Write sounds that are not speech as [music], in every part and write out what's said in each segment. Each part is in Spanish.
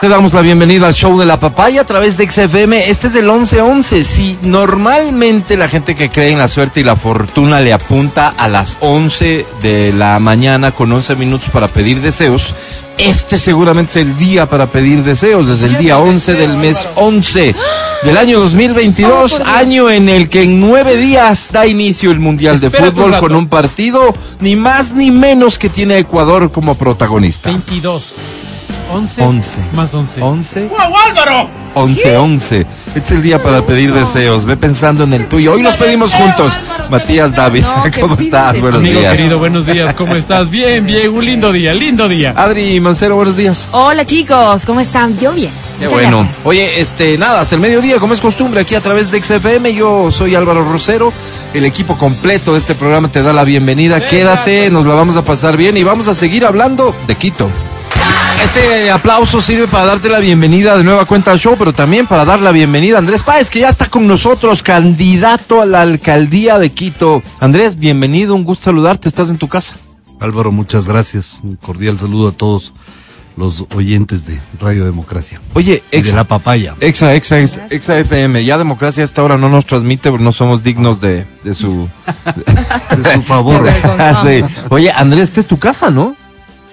Te damos la bienvenida al show de la papaya a través de XFM. Este es el 1111. Si normalmente la gente que cree en la suerte y la fortuna le apunta a las 11 de la mañana con 11 minutos para pedir deseos, este seguramente es el día para pedir deseos. Desde el día 11 del mes 11 del año 2022, año en el que en nueve días da inicio el Mundial de Fútbol con un partido ni más ni menos que tiene a Ecuador como protagonista. 22. 11. 11. Más 11. 11. 11, 11. Este es el día para pedir deseos. Ve pensando en el tuyo. Hoy los pedimos juntos. Matías David, [laughs] ¿cómo estás? Buenos Amigo días. querido, buenos días. ¿Cómo estás? Bien, bien. Un lindo día, lindo día. Adri Mancero, buenos días. Hola chicos, ¿cómo están? Yo bien. Qué Muchas bueno. gracias. Oye, este, nada, hasta el mediodía, como es costumbre, aquí a través de XFM. Yo soy Álvaro Rosero. El equipo completo de este programa te da la bienvenida. Quédate, nos la vamos a pasar bien y vamos a seguir hablando de Quito. Este aplauso sirve para darte la bienvenida de nueva cuenta al show, pero también para dar la bienvenida a Andrés Páez, que ya está con nosotros, candidato a la alcaldía de Quito. Andrés, bienvenido, un gusto saludarte, estás en tu casa. Álvaro, muchas gracias. Un cordial saludo a todos los oyentes de Radio Democracia. Oye, Y de la papaya. Exa, exa, exa, exa FM. Ya democracia a esta hora no nos transmite porque no somos dignos de, de su... [laughs] De su favor. [laughs] Sí. Oye, Andrés, esta es tu casa, ¿no?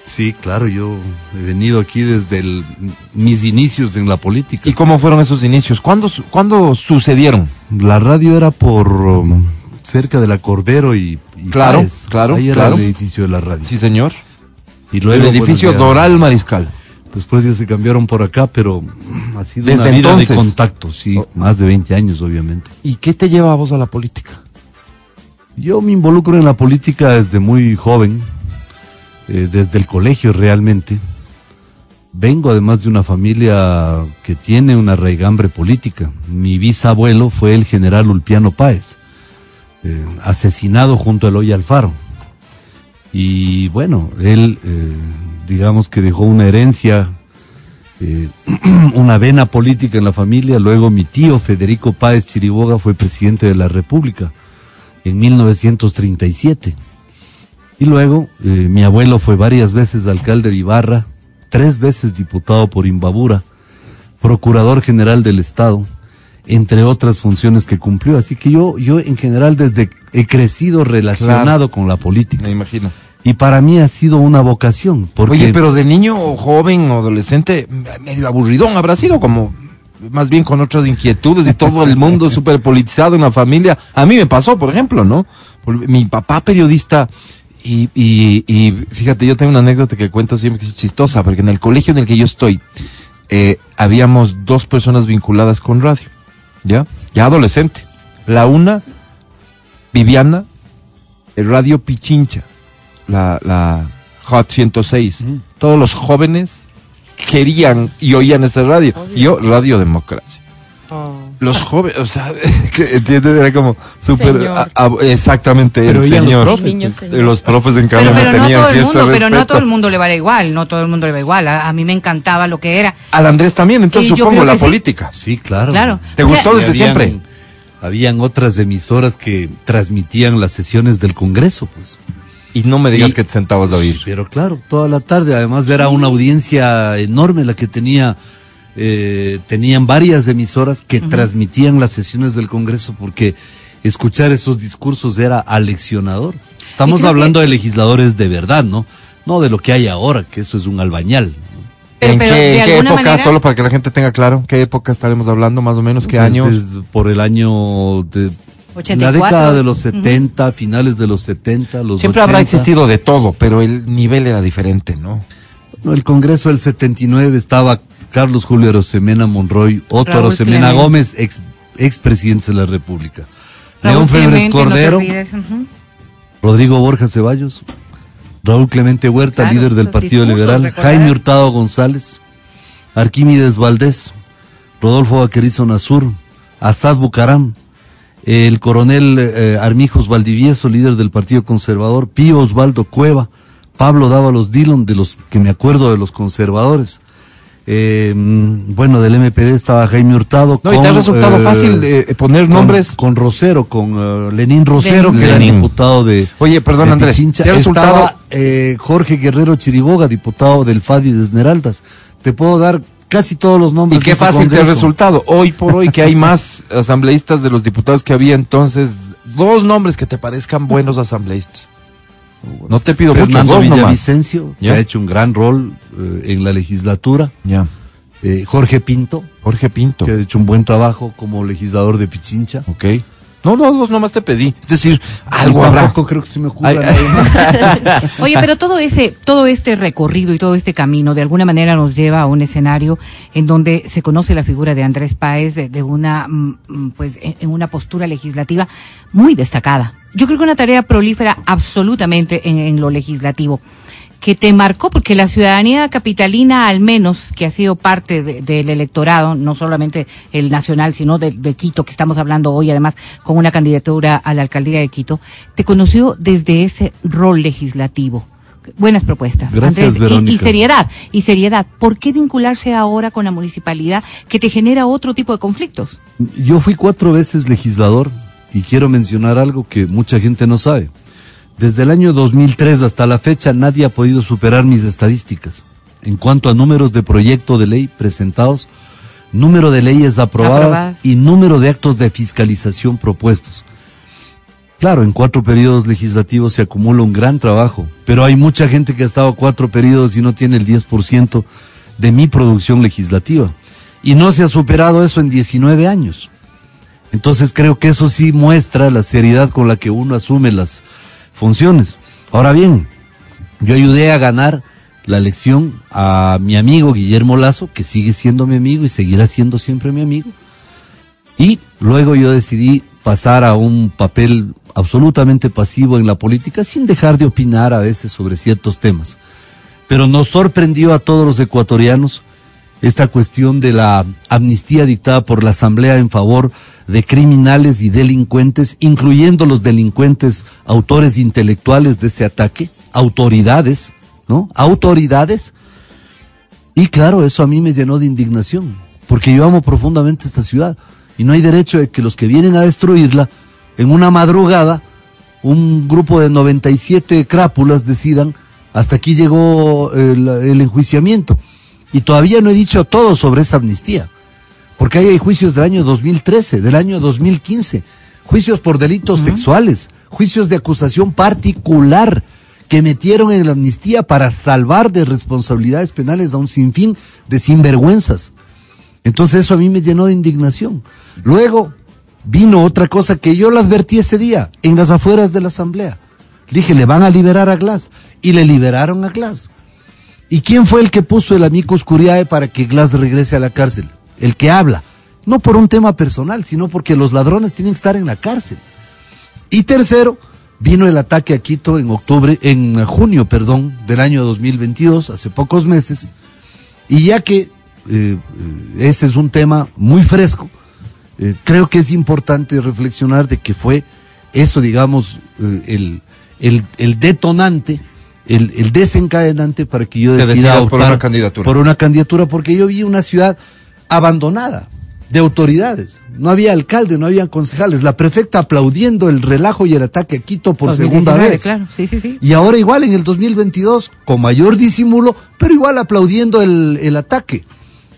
Sí, claro, yo he venido aquí desde el- mis inicios en la política. ¿Y cómo fueron esos inicios? ¿Cuándo, ¿cuándo sucedieron? La radio era por um, cerca de la Cordero y, y Claro, Páez. claro, Ahí era claro. el edificio de la radio. Sí, señor. Y El luego, edificio bueno, ya- Doral Mariscal. Después ya se cambiaron por acá, pero ha sido Desde una vida entonces. de contacto, sí, Oh. más de 20 años, obviamente. ¿Y qué te lleva a vos a la política? Yo me involucro en la política desde muy joven, eh, desde el colegio realmente. Vengo además de una familia que tiene una raigambre política. Mi bisabuelo fue el general Ulpiano Páez, eh, asesinado junto a Eloy Alfaro. Y bueno, él, eh, digamos que dejó una herencia, [clears throat] una vena política en la familia. Luego mi tío Federico Páez Chiriboga fue presidente de la República en 1937. Y luego eh, mi abuelo fue varias veces alcalde de Ibarra, tres veces diputado por Imbabura, procurador general del Estado, entre otras funciones que cumplió. Así que yo, yo en general desde he crecido relacionado con la política. Me imagino. Y para mí ha sido una vocación. Porque Oye, pero de niño, o joven o adolescente, medio aburridón habrá sido como más bien con otras inquietudes y todo el mundo [laughs] súper politizado en la familia. A mí me pasó, por ejemplo, ¿no? Mi papá periodista y, y, y fíjate, yo tengo una anécdota que cuento siempre que es chistosa, porque en el colegio en el que yo estoy, eh, habíamos dos personas vinculadas con radio, ¿ya? Ya adolescente. La una, Viviana, el radio Pichincha, la, la Hot 106. Todos los jóvenes querían y oían esa radio. Y Yo, Radio Democracia. Los jóvenes, o sea, [laughs] que, ¿entiendes? Era como súper... Exactamente, Pero el los señor. profes. Niños, señor. Los profes en cambio Pero, no pero no tenían todo el cierto mundo, pero no a todo el mundo le va igual, no todo el mundo le va igual. A, a mí me encantaba lo que era. Al Andrés también, entonces Y supongo la sí. política. Sí, claro. Claro. ¿Te gustó desde habían- siempre? Habían otras emisoras que transmitían las sesiones del Congreso, pues. Y no me digas Y- que te sentabas a oír. Pero claro, toda la tarde, además era una audiencia enorme la que tenía, eh, tenían varias emisoras que transmitían las sesiones del Congreso porque escuchar esos discursos era aleccionador. Estamos hablando de legisladores de verdad, ¿no? No de lo que hay ahora, que eso es un albañal. ¿En pero qué, época, manera, solo para que la gente tenga claro, qué época estaremos hablando más o menos, qué Desde- años? por el año de... 84. La década de los 70, finales de los 70, los Siempre habrá 80. existido de todo, pero el nivel era diferente, ¿no? No, el Congreso del 79 estaba Carlos Julio Arosemena Monroy, Otto Raúl Arosemena Clemente. Gómez, ex, ex presidente de la República. León Febres no Cordero. Rodrigo Borja Ceballos, Raúl Clemente Huerta, Claro, líder del Partido discursos, Liberal, recordarás. Jaime Hurtado González, Arquímedes Valdés, Rodolfo Vaquerizo Nazur, Asad Bucaram, el coronel eh, Armijos Valdivieso, líder del Partido Conservador, Pío Osvaldo Cueva, Pablo Dávalos Dillon, de los que me acuerdo de los conservadores, Eh, bueno, del MPD estaba Jaime Hurtado. No, y te ha resultado fácil, eh, poner con- nombres. Con Rosero, con eh, Lenín Rosero, Lenín. que era diputado de. Oye, perdón, de Andrés, Pichincha. ¿te ha resultado- Estaba eh, Jorge Guerrero Chiriboga, diputado del FADI de Esmeraldas. Te puedo dar casi todos los nombres. Y qué fácil te ha resultado. Hoy por hoy que hay [laughs] más asambleístas de los diputados que había entonces, dos nombres que te parezcan buenos [laughs] asambleístas. No te pido Fernando mucho, dos nomás. Villavicencio, que Ya. ha hecho un gran rol eh, en la legislatura. Ya. Eh, Jorge Pinto, Jorge Pinto. que ha hecho un buen trabajo como legislador de Pichincha. Ok. No, no, dos nomás te pedí. Es decir, algo habrá. creo que se me ocurra Ay. [laughs] Oye, pero todo ese, todo este recorrido y todo este camino de alguna manera nos lleva a un escenario en donde se conoce la figura de Andrés Páez de, de una, mm, mm, pues, en una postura legislativa muy destacada. Yo creo que una tarea prolífera absolutamente en, en lo legislativo que te marcó porque la ciudadanía capitalina al menos que ha sido parte de- del electorado no solamente el nacional sino de, de Quito que estamos hablando hoy además con una candidatura a la alcaldía de Quito te conoció desde ese rol legislativo. Buenas propuestas Gracias, y- y, seriedad y seriedad. ¿por qué vincularse ahora con la municipalidad que te genera otro tipo de conflictos? Yo fui cuatro veces legislador y quiero mencionar algo que mucha gente no sabe. Desde el año 2003 hasta la fecha nadie ha podido superar mis estadísticas. En cuanto a números de proyecto de ley presentados, número de leyes aprobadas, Aprobadas. y número de actos de fiscalización propuestos. Claro, en cuatro periodos legislativos se acumula un gran trabajo, pero hay mucha gente que ha estado cuatro periodos y no tiene el 10% de mi producción legislativa. Y no se ha superado eso en 19 años. Entonces creo que eso sí muestra la seriedad con la que uno asume las funciones. Ahora bien, yo ayudé a ganar la elección a mi amigo Guillermo Lazo, que sigue siendo mi amigo y seguirá siendo siempre mi amigo. Y luego yo decidí pasar a un papel absolutamente pasivo en la política sin dejar de opinar a veces sobre ciertos temas. Pero nos sorprendió a todos los ecuatorianos esta cuestión de la amnistía dictada por la Asamblea en favor de criminales y delincuentes, incluyendo los delincuentes autores intelectuales de ese ataque, autoridades, ¿no? Autoridades. Y claro, eso a mí me llenó de indignación, porque yo amo profundamente esta ciudad y no hay derecho de que los que vienen a destruirla en una madrugada, un grupo de 97 crápulas decidan, hasta aquí llegó el, el enjuiciamiento. Y todavía no he dicho todo sobre esa amnistía, porque ahí hay juicios del año 2013, del año 2015, juicios por delitos sexuales, juicios de acusación particular que metieron en la amnistía para salvar de responsabilidades penales a un sinfín de sinvergüenzas. Entonces eso a mí me llenó de indignación. Luego vino otra cosa que yo la advertí ese día, en las afueras de la asamblea. Dije, le van a liberar a Glass. Y le liberaron a Glass. ¿Y quién fue el que puso el amicus curiae para que Glass regrese a la cárcel? El que habla. No por un tema personal, sino porque los ladrones tienen que estar en la cárcel. Y tercero, vino el ataque a Quito en octubre, en junio, perdón, del año 2022, hace pocos meses. Y ya que eh, ese es un tema muy fresco, eh, creo que es importante reflexionar de que fue eso, digamos, eh, el detonante, el, el desencadenante para que yo decida por una candidatura. por una candidatura, porque yo vi una ciudad abandonada de autoridades. No había alcalde, no había concejales. La prefecta aplaudiendo el relajo y el ataque a Quito por segunda 2019, vez. Claro, sí, sí, sí. Y ahora igual en el 2022, con mayor disimulo, pero igual aplaudiendo el, el ataque.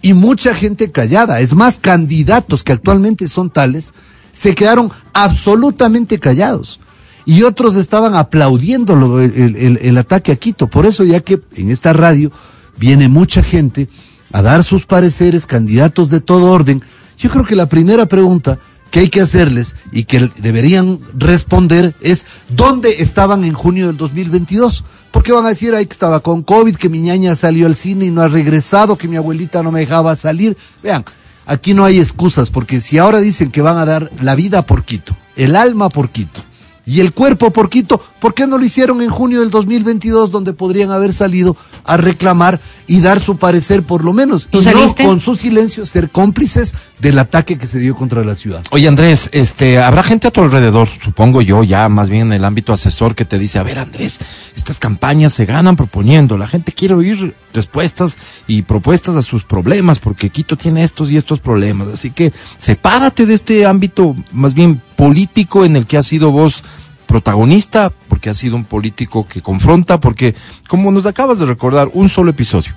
Y mucha gente callada. Es más, candidatos que actualmente son tales, se quedaron absolutamente callados. Y otros estaban aplaudiendo el, ataque a Quito. Por eso ya que en esta radio viene mucha gente a dar sus pareceres, candidatos de todo orden, yo creo que la primera pregunta que hay que hacerles y que deberían responder es ¿dónde estaban en junio del 2022? Porque van a decir ahí que estaba con COVID, que mi ñaña salió al cine y no ha regresado, que mi abuelita no me dejaba salir. Vean, aquí no hay excusas, porque si ahora dicen que van a dar la vida por Quito, el alma por Quito, Y el cuerpo por Quito, ¿por qué no lo hicieron en junio del 2022 donde podrían haber salido a reclamar y dar su parecer por lo menos? ¿Tú y no con su silencio ser cómplices del ataque que se dio contra la ciudad. Oye Andrés, este, habrá gente a tu alrededor, supongo yo, ya más bien en el ámbito asesor que te dice, a ver Andrés, estas campañas se ganan proponiendo, la gente quiere oír respuestas y propuestas a sus problemas, porque Quito tiene estos y estos problemas, así que sepárate de este ámbito más bien político en el que has sido vos protagonista, porque has sido un político que confronta, porque como nos acabas de recordar, un solo episodio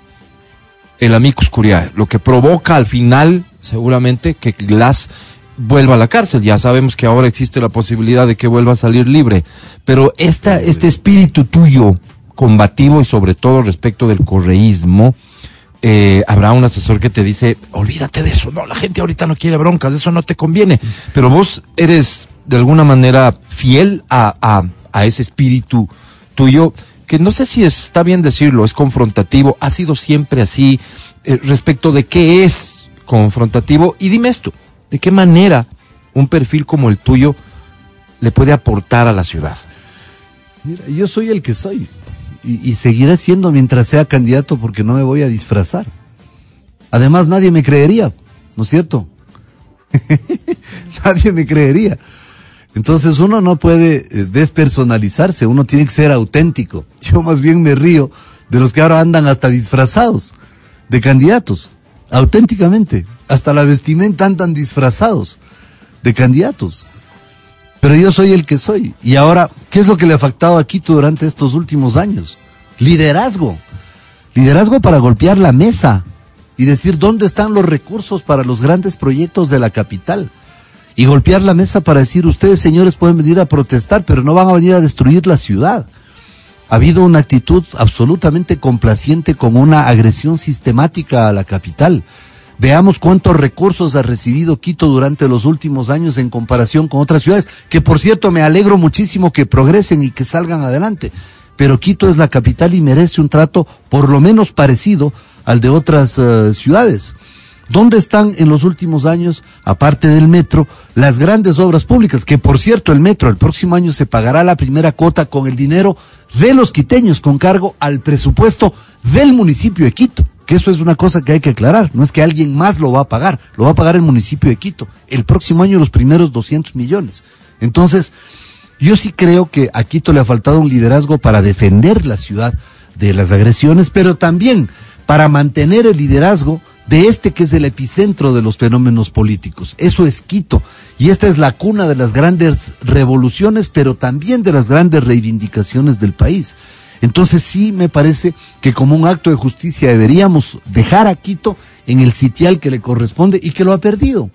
el amicus curiae, lo que provoca al final, seguramente, que Glass vuelva a la cárcel. Ya sabemos que ahora existe la posibilidad de que vuelva a salir libre. Pero esta, este espíritu tuyo, combativo y sobre todo respecto del correísmo, eh, habrá un asesor que te dice, olvídate de eso, no, la gente ahorita no quiere broncas, eso no te conviene. Pero vos eres de alguna manera fiel a, a, ese espíritu tuyo que no sé si está bien decirlo, es confrontativo, ha sido siempre así eh, respecto de qué es confrontativo. Y dime esto, ¿de qué manera un perfil como el tuyo le puede aportar a la ciudad? Mira, yo soy el que soy y, y seguiré siendo mientras sea candidato porque no me voy a disfrazar. Además, nadie me creería, ¿no es cierto? [laughs] nadie me creería. Entonces uno no puede eh, despersonalizarse, uno tiene que ser auténtico. [laughs] Yo más bien me río de los que ahora andan hasta disfrazados de candidatos, auténticamente. Hasta la vestimenta andan disfrazados de candidatos. Pero yo soy el que soy. Y ahora, ¿qué es lo que le ha faltado a Quito durante estos últimos años? Liderazgo. Liderazgo para golpear la mesa y decir dónde están los recursos para los grandes proyectos de la capital y golpear la mesa para decir, ustedes señores pueden venir a protestar, pero no van a venir a destruir la ciudad. Ha habido una actitud absolutamente complaciente con una agresión sistemática a la capital. Veamos cuántos recursos ha recibido Quito durante los últimos años en comparación con otras ciudades, que por cierto me alegro muchísimo que progresen y que salgan adelante. Pero Quito es la capital y merece un trato por lo menos parecido al de otras uh, ciudades. ¿Dónde están en los últimos años, aparte del metro, las grandes obras públicas? Que por cierto, el metro el próximo año se pagará la primera cuota con el dinero de los quiteños con cargo al presupuesto del municipio de Quito. Que eso es una cosa que hay que aclarar. No es que alguien más lo va a pagar, lo va a pagar el municipio de Quito. El próximo año los primeros 200 millones. Entonces, yo sí creo que a Quito le ha faltado un liderazgo para defender la ciudad de las agresiones, pero también para mantener el liderazgo de este que es el epicentro de los fenómenos políticos. Eso es Quito. Y esta es la cuna de las grandes revoluciones, pero también de las grandes reivindicaciones del país. Entonces sí me parece que como un acto de justicia deberíamos dejar a Quito en el sitial que le corresponde y que lo ha perdido.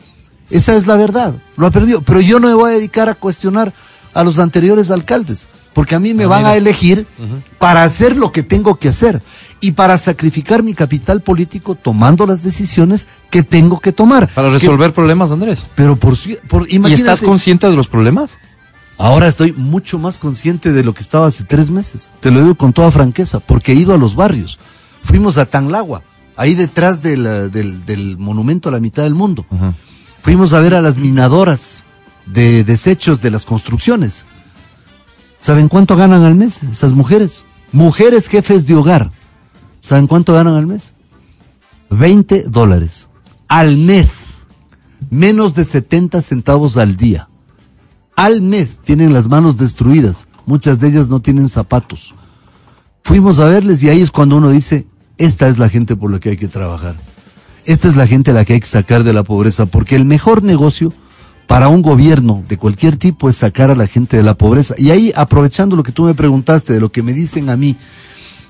Esa es la verdad, lo ha perdido. Pero yo no me voy a dedicar a cuestionar a los anteriores alcaldes, porque a mí me van a elegir para hacer lo que tengo que hacer y para sacrificar mi capital político tomando las decisiones que tengo que tomar. Para resolver que, problemas, Andrés. Pero por, por imagínate, ¿Y estás consciente de los problemas? Ahora estoy mucho más consciente de lo que estaba hace tres meses. Te lo digo con toda franqueza, porque he ido a los barrios. Fuimos a Tanlagua, ahí detrás del, del, del monumento a la mitad del mundo. Uh -huh. Fuimos a ver a las minadoras de desechos de las construcciones. ¿Saben cuánto ganan al mes esas mujeres? Mujeres jefes de hogar. ¿Saben cuánto ganan al mes? 20 dólares. Al mes. Menos de 70 centavos al día. Al mes tienen las manos destruidas. Muchas de ellas no tienen zapatos. Fuimos a verles y ahí es cuando uno dice, esta es la gente por la que hay que trabajar. Esta es la gente a la que hay que sacar de la pobreza, porque el mejor negocio para un gobierno de cualquier tipo es sacar a la gente de la pobreza. Y ahí, aprovechando lo que tú me preguntaste, de lo que me dicen a mí,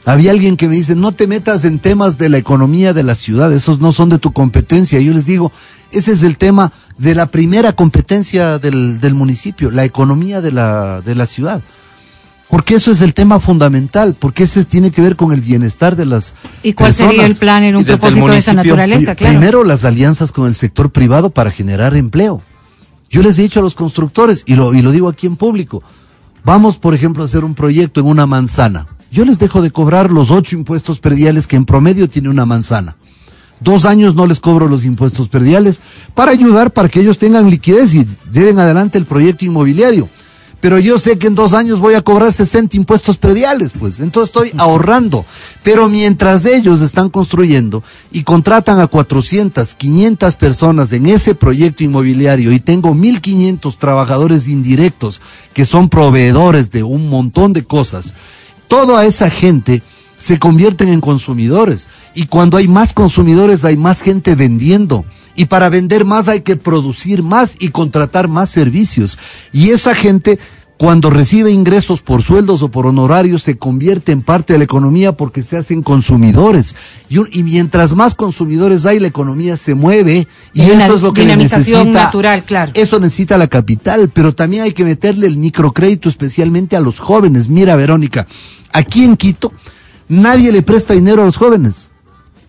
había alguien que me dice, no te metas en temas de la economía de la ciudad, esos no son de tu competencia. Yo les digo, ese es el tema de la primera competencia del, del municipio, la economía de la, de la ciudad. Porque eso es el tema fundamental, porque ese tiene que ver con el bienestar de las ¿Y cuál personas. sería el plan en un propósito de esa naturaleza? Claro. Primero, las alianzas con el sector privado para generar empleo. Yo les he dicho a los constructores, y lo, y lo digo aquí en público, vamos, por ejemplo, a hacer un proyecto en una manzana. Yo les dejo de cobrar los ocho impuestos perdiales que en promedio tiene una manzana. Dos años no les cobro los impuestos perdiales para ayudar para que ellos tengan liquidez y lleven adelante el proyecto inmobiliario. pero yo sé que en dos años voy a cobrar 60 impuestos prediales, pues, entonces estoy ahorrando. Pero mientras ellos están construyendo y contratan a 400, 500 personas en ese proyecto inmobiliario y tengo 1500 trabajadores indirectos que son proveedores de un montón de cosas, toda esa gente se convierten en consumidores. Y cuando hay más consumidores, hay más gente vendiendo. Y para vender más hay que producir más y contratar más servicios. Y esa gente, cuando recibe ingresos por sueldos o por honorarios, se convierte en parte de la economía porque se hacen consumidores. Y, un- y mientras más consumidores hay, la economía se mueve. Y eso es lo que necesita. natural, claro. Eso necesita la capital, pero también hay que meterle el microcrédito especialmente a los jóvenes. Mira, Verónica, aquí en Quito nadie le presta dinero a los jóvenes.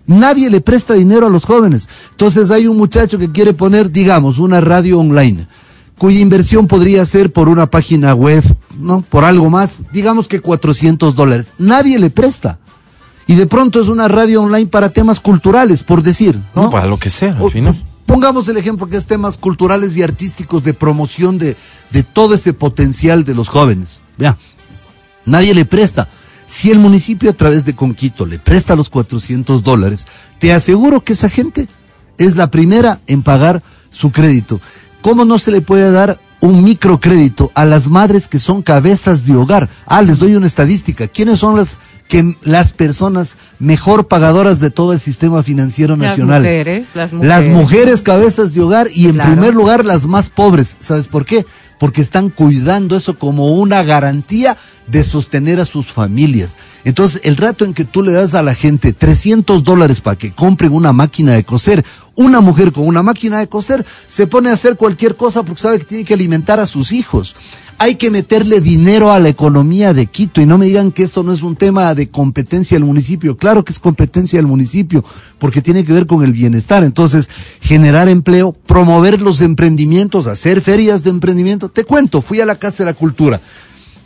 Nadie le presta dinero a los jóvenes. Entonces hay un muchacho que quiere poner, digamos, una radio online, cuya inversión podría ser por una página web, ¿no? Por algo más, digamos que 400 dólares. Nadie le presta. Y de pronto es una radio online para temas culturales, por decir. No, ¿no? para lo que sea, al final. Pongamos el ejemplo que es temas culturales y artísticos de promoción de, de todo ese potencial de los jóvenes. Vea, nadie le presta. Si el municipio a través de Conquito le presta los 400 dólares, te aseguro que esa gente es la primera en pagar su crédito. ¿Cómo no se le puede dar un microcrédito a las madres que son cabezas de hogar? Ah, les doy una estadística. ¿Quiénes son las que las personas mejor pagadoras de todo el sistema financiero Las nacional? mujeres, las mujeres. Las mujeres cabezas de hogar y en Claro. primer lugar las más pobres. ¿Sabes por qué? Porque están cuidando eso como una garantía de sostener a sus familias. Entonces, el rato en que tú le das a la gente 300 dólares para que compren una máquina de coser, una mujer con una máquina de coser se pone a hacer cualquier cosa porque sabe que tiene que alimentar a sus hijos. Hay que meterle dinero a la economía de Quito y no me digan que esto no es un tema de competencia del municipio. Claro que es competencia del municipio porque tiene que ver con el bienestar. Entonces, generar empleo, promover los emprendimientos, hacer ferias de emprendimiento. Te cuento, fui a la Casa de la Cultura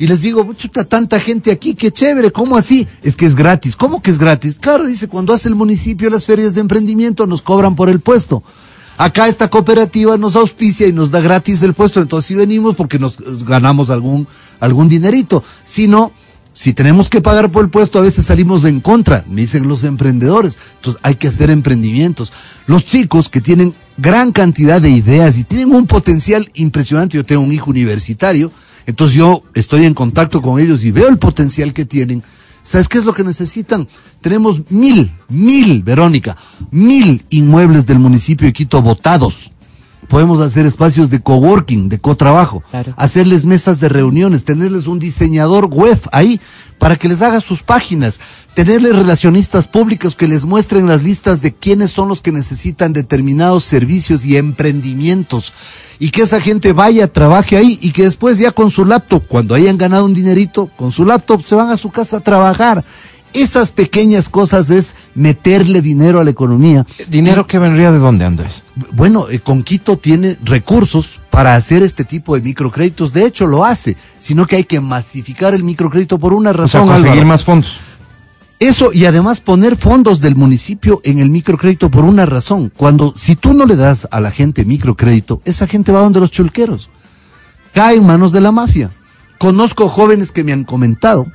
y les digo, chuta, tanta gente aquí, qué chévere, ¿cómo así? Es que es gratis. ¿Cómo que es gratis? Claro, dice, cuando hace el municipio las ferias de emprendimiento nos cobran por el puesto. Acá esta cooperativa nos auspicia y nos da gratis el puesto, entonces sí venimos porque nos eh, ganamos algún, algún dinerito. Si no, si tenemos que pagar por el puesto, a veces salimos en contra, me dicen los emprendedores. Entonces hay que hacer emprendimientos. Los chicos que tienen gran cantidad de ideas y tienen un potencial impresionante, yo tengo un hijo universitario, entonces yo estoy en contacto con ellos y veo el potencial que tienen. ¿Sabes qué es lo que necesitan? Tenemos mil, mil, Verónica, mil inmuebles del municipio de Quito votados. Podemos hacer espacios de coworking, de cotrabajo, Claro. hacerles mesas de reuniones, tenerles un diseñador web ahí para que les haga sus páginas, tenerles relacionistas públicos que les muestren las listas de quiénes son los que necesitan determinados servicios y emprendimientos y que esa gente vaya, trabaje ahí y que después ya con su laptop, cuando hayan ganado un dinerito, con su laptop se van a su casa a trabajar. Esas pequeñas cosas es meterle dinero a la economía. ¿Dinero que vendría de dónde, Andrés? Bueno, eh, Conquito tiene recursos para hacer este tipo de microcréditos. De hecho, lo hace, sino que hay que masificar el microcrédito por una O sea, razón. conseguir Álvaro. más fondos. Eso y además poner fondos del municipio en el microcrédito por una razón. Cuando si tú no le das a la gente microcrédito, esa gente va donde los chulqueros. Cae en manos de la mafia. Conozco jóvenes que me han comentado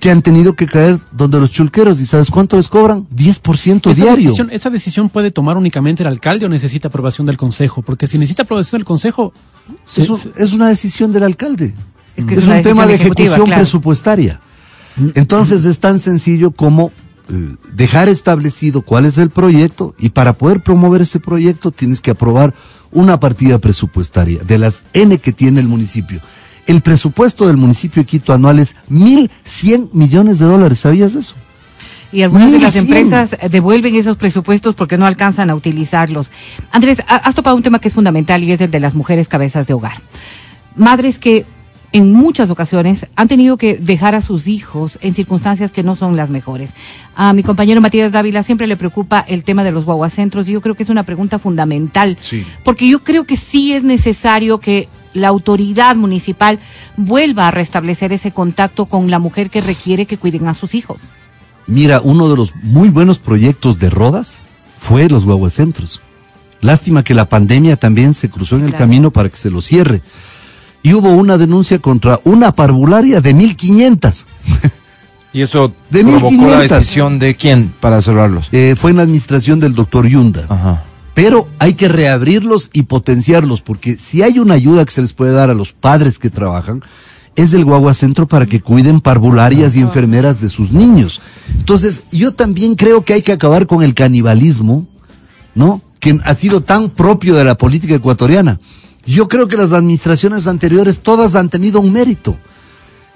que han tenido que caer donde los chulqueros y ¿sabes cuánto les cobran? 10% ¿Esa diario. decisión, ¿Esa decisión puede tomar únicamente el alcalde o necesita aprobación del consejo? Porque si necesita aprobación del consejo, se- Es, un- es una decisión del alcalde. Es que es es una un tema de ejecución claro. presupuestaria. Entonces es tan sencillo como eh, dejar establecido cuál es el proyecto y para poder promover ese proyecto tienes que aprobar una partida presupuestaria de las N que tiene el municipio. El presupuesto del municipio de Quito anual es 1.100 millones de dólares. ¿Sabías eso? Y algunas de las 1100. empresas devuelven esos presupuestos porque no alcanzan a utilizarlos. Andrés, ha- has topado un tema que es fundamental y es el de las mujeres cabezas de hogar. Madres que en muchas ocasiones han tenido que dejar a sus hijos en circunstancias que no son las mejores. A mi compañero Matías Dávila siempre le preocupa el tema de los guaguacentros y yo creo que es una pregunta fundamental. Sí. Porque yo creo que sí es necesario que la autoridad municipal vuelva a restablecer ese contacto con la mujer que requiere que cuiden a sus hijos. Mira, uno de los muy buenos proyectos de Rodas fue los guaguacentros. Lástima que la pandemia también se cruzó en el Claro. camino para que se lo cierre. y hubo una denuncia contra una parvularia de 1500. [laughs] ¿Y eso De provocó 1500. la decisión de quién para cerrarlos? Eh, fue en la administración del doctor Yunda. Ajá. Pero hay que reabrirlos y potenciarlos, porque si hay una ayuda que se les puede dar a los padres que trabajan, es del Guagua Centro para que cuiden parvularias y enfermeras de sus niños. Entonces, yo también creo que hay que acabar con el canibalismo, ¿no? Que ha sido tan propio de la política ecuatoriana. Yo creo que las administraciones anteriores todas han tenido un mérito.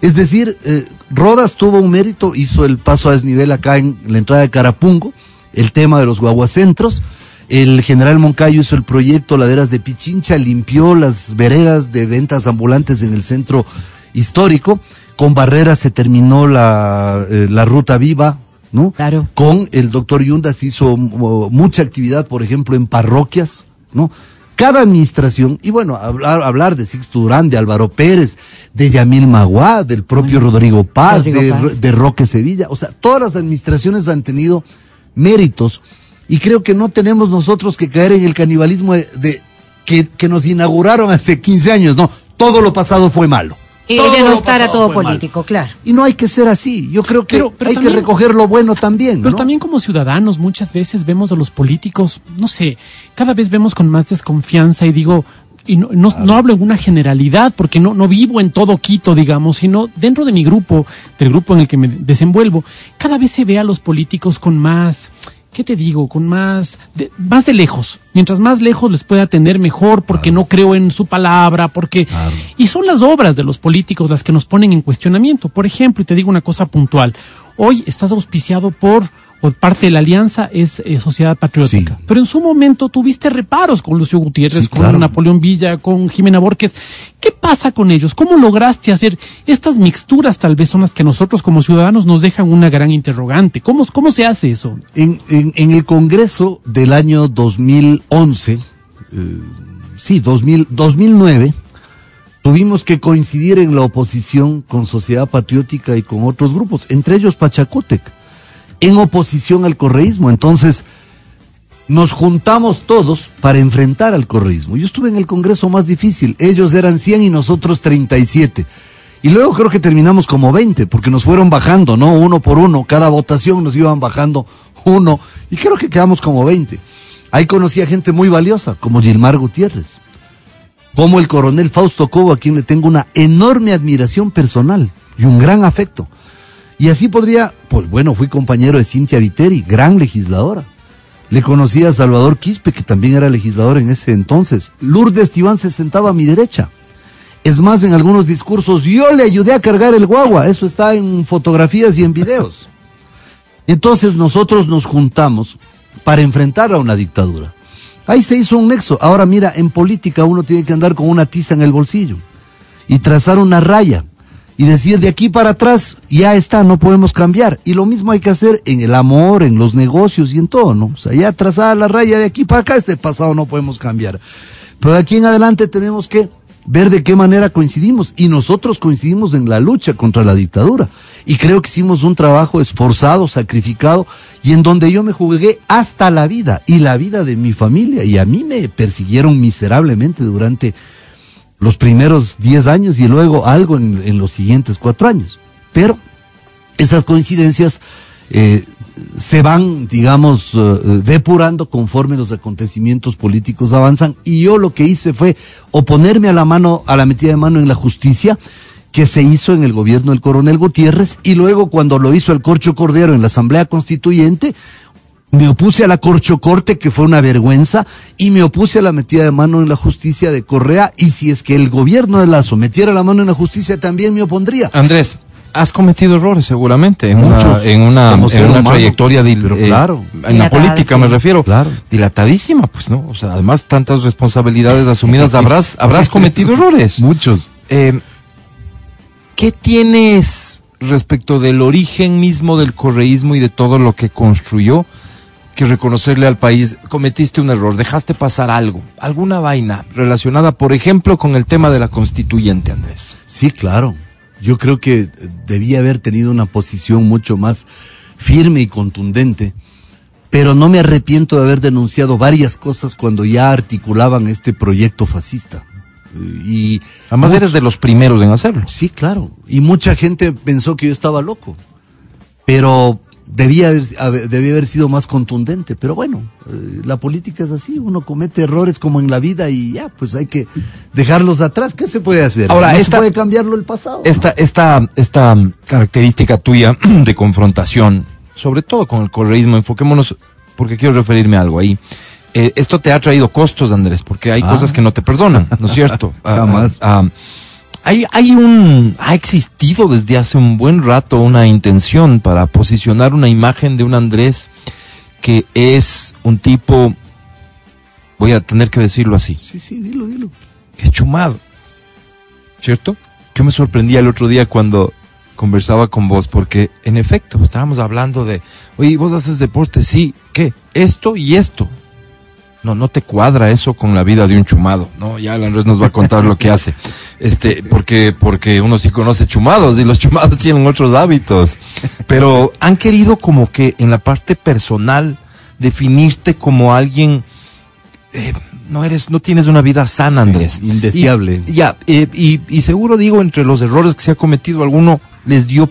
Es decir, eh, Rodas tuvo un mérito, hizo el paso a desnivel acá en la entrada de Carapungo, el tema de los guaguacentros. El general Moncayo hizo el proyecto Laderas de Pichincha, limpió las veredas de ventas ambulantes en el centro histórico. Con Barreras se terminó la, eh, la ruta viva, ¿no? Claro. Con el doctor Yundas hizo uh, mucha actividad, por ejemplo, en parroquias, ¿no? Cada administración, y bueno, hablar, hablar de Sixto Durán, de Álvaro Pérez, de Yamil Maguá, del propio Rodrigo Paz, Rodrigo de, Paz. de Roque Sevilla, o sea, todas las administraciones han tenido méritos y creo que no tenemos nosotros que caer en el canibalismo de, de- que, que nos inauguraron hace 15 años, no, todo lo pasado fue malo. Y Todo lo denostar a todo malo. político, claro. Y no hay que ser así, yo creo que Pero- pero hay también- que recoger lo bueno también. Pero ¿no? también como ciudadanos muchas veces vemos a los políticos, no sé, cada vez vemos con más desconfianza y digo, y no, no, no hablo en una generalidad porque no, no vivo en todo Quito, digamos, sino dentro de mi grupo, del grupo en el que me desenvuelvo, cada vez se ve a los políticos con más, ¿qué te digo? Con más de, más de lejos. Mientras más lejos les pueda atender mejor porque no creo en su palabra, porque... Y son las obras de los políticos las que nos ponen en cuestionamiento. Por ejemplo, y te digo una cosa puntual, hoy estás auspiciado por parte de la alianza es eh, Sociedad Patriótica. Sí. Pero en su momento tuviste reparos con Lucio Gutiérrez, Sí, con claro. Napoleón Villa, con Jimena Borges. ¿Qué pasa con ellos? ¿Cómo lograste hacer estas mixturas? Tal vez son las que nosotros como ciudadanos nos dejan una gran interrogante. ¿Cómo, cómo se hace eso? En, en- en el Congreso del año 2011, eh, sí, 2000, 2009, tuvimos que coincidir en la oposición con Sociedad Patriótica y con otros grupos, entre ellos Pachacútec, en oposición al correísmo. Entonces, nos juntamos todos para enfrentar al correísmo. Yo estuve en el Congreso más difícil, ellos eran 100 y nosotros 37. Y luego creo que terminamos como 20, porque nos fueron bajando, ¿no? Uno por uno, cada votación nos iban bajando uno, y creo que quedamos como 20. Ahí conocí a gente muy valiosa, como Gilmar Gutiérrez, como el coronel Fausto Cobo, a quien le tengo una enorme admiración personal y un gran afecto. Y así podría, pues bueno, fui compañero de Cintia Viteri, gran legisladora. Le conocí a Salvador Quispe, que también era legislador en ese entonces. Lourdes Tibán se sentaba a mi derecha. Es más, en algunos discursos yo le ayudé a cargar el guagua. Eso está en fotografías y en videos. Entonces nosotros nos juntamos para enfrentar a una dictadura. Ahí se hizo un nexo. Ahora mira, en política uno tiene que andar con una tiza en el bolsillo y trazar una raya y decir de aquí para atrás ya está, no podemos cambiar. Y lo mismo hay que hacer en el amor, en los negocios y en todo, ¿no? O sea, ya trazada la raya de aquí para acá, este pasado no podemos cambiar. Pero de aquí en adelante tenemos que ver de qué manera coincidimos. Y nosotros coincidimos en la lucha contra la dictadura. Y creo que hicimos un trabajo esforzado, sacrificado, y en donde yo me jugué hasta la vida y la vida de mi familia. Y a mí me persiguieron miserablemente durante los primeros 10 años y luego algo en, los siguientes cuatro años. Pero esas coincidencias eh, se van, digamos, eh, depurando conforme los acontecimientos políticos avanzan. Y yo lo que hice fue oponerme a la mano, a la metida de mano en la justicia que se hizo en el gobierno del coronel Gutiérrez y luego cuando lo hizo el Corcho Cordero en la Asamblea Constituyente, me opuse a la corchocorte, que fue una vergüenza, y me opuse a la metida de mano en la justicia de Correa, y si es que el gobierno de Lazo metiera la mano en la justicia, también me opondría. Andrés, has cometido errores seguramente en Muchos. una, en una, Como en ser una humano. trayectoria Pero eh, claro. en la política sí. me refiero. Claro. Dilatadísima, pues, ¿no? O sea, además tantas responsabilidades asumidas, habrás, habrás cometido errores. Muchos. Eh, ¿Qué tienes respecto del origen mismo del correísmo y de todo lo que construyó que reconocerle al país? Cometiste un error, dejaste pasar algo, alguna vaina relacionada, por ejemplo, con el tema de la constituyente, Andrés. Sí, claro. Yo creo que debía haber tenido una posición mucho más firme y contundente, pero no me arrepiento de haber denunciado varias cosas cuando ya articulaban este proyecto fascista. Y Además eres de los primeros en hacerlo. Sí, claro. Y mucha gente pensó que yo estaba loco. Pero debía haber, debía haber sido más contundente. Pero bueno, eh, la política es así. Uno comete errores como en la vida y ya, pues hay que dejarlos atrás. ¿Qué se puede hacer? Ahora, no esta- se puede cambiarlo el pasado. Esta, esta, esta característica tuya [clears throat] de confrontación, sobre todo con el correísmo, enfoquémonos, porque quiero referirme a algo ahí. Eh, esto te ha traído costos, Andrés, porque hay Ah. cosas que no te perdonan, ¿no es cierto? [laughs] Jamás. ah, ah, hay, hay un, ha existido desde hace un buen rato una intención para posicionar una imagen de un Andrés que es un tipo, voy a tener que decirlo así, Sí, sí, dilo, dilo. que es chumado. ¿Cierto? Yo me sorprendía el otro día cuando conversaba con vos, porque en efecto estábamos hablando de, oye, vos haces deporte, sí, ¿qué? Esto y esto. No, no te cuadra eso con la vida de un chumado, ¿no? Ya el Andrés nos va a contar lo que hace. [laughs] Este, porque, porque uno sí conoce chumados y los chumados [laughs] tienen otros hábitos. Pero han querido como que en la parte personal definirte como alguien eh, no eres, no tienes una vida sana, Sí, Andrés. indeseable. Y- ya, eh, y, y seguro digo, entre los errores que se ha cometido, alguno les dio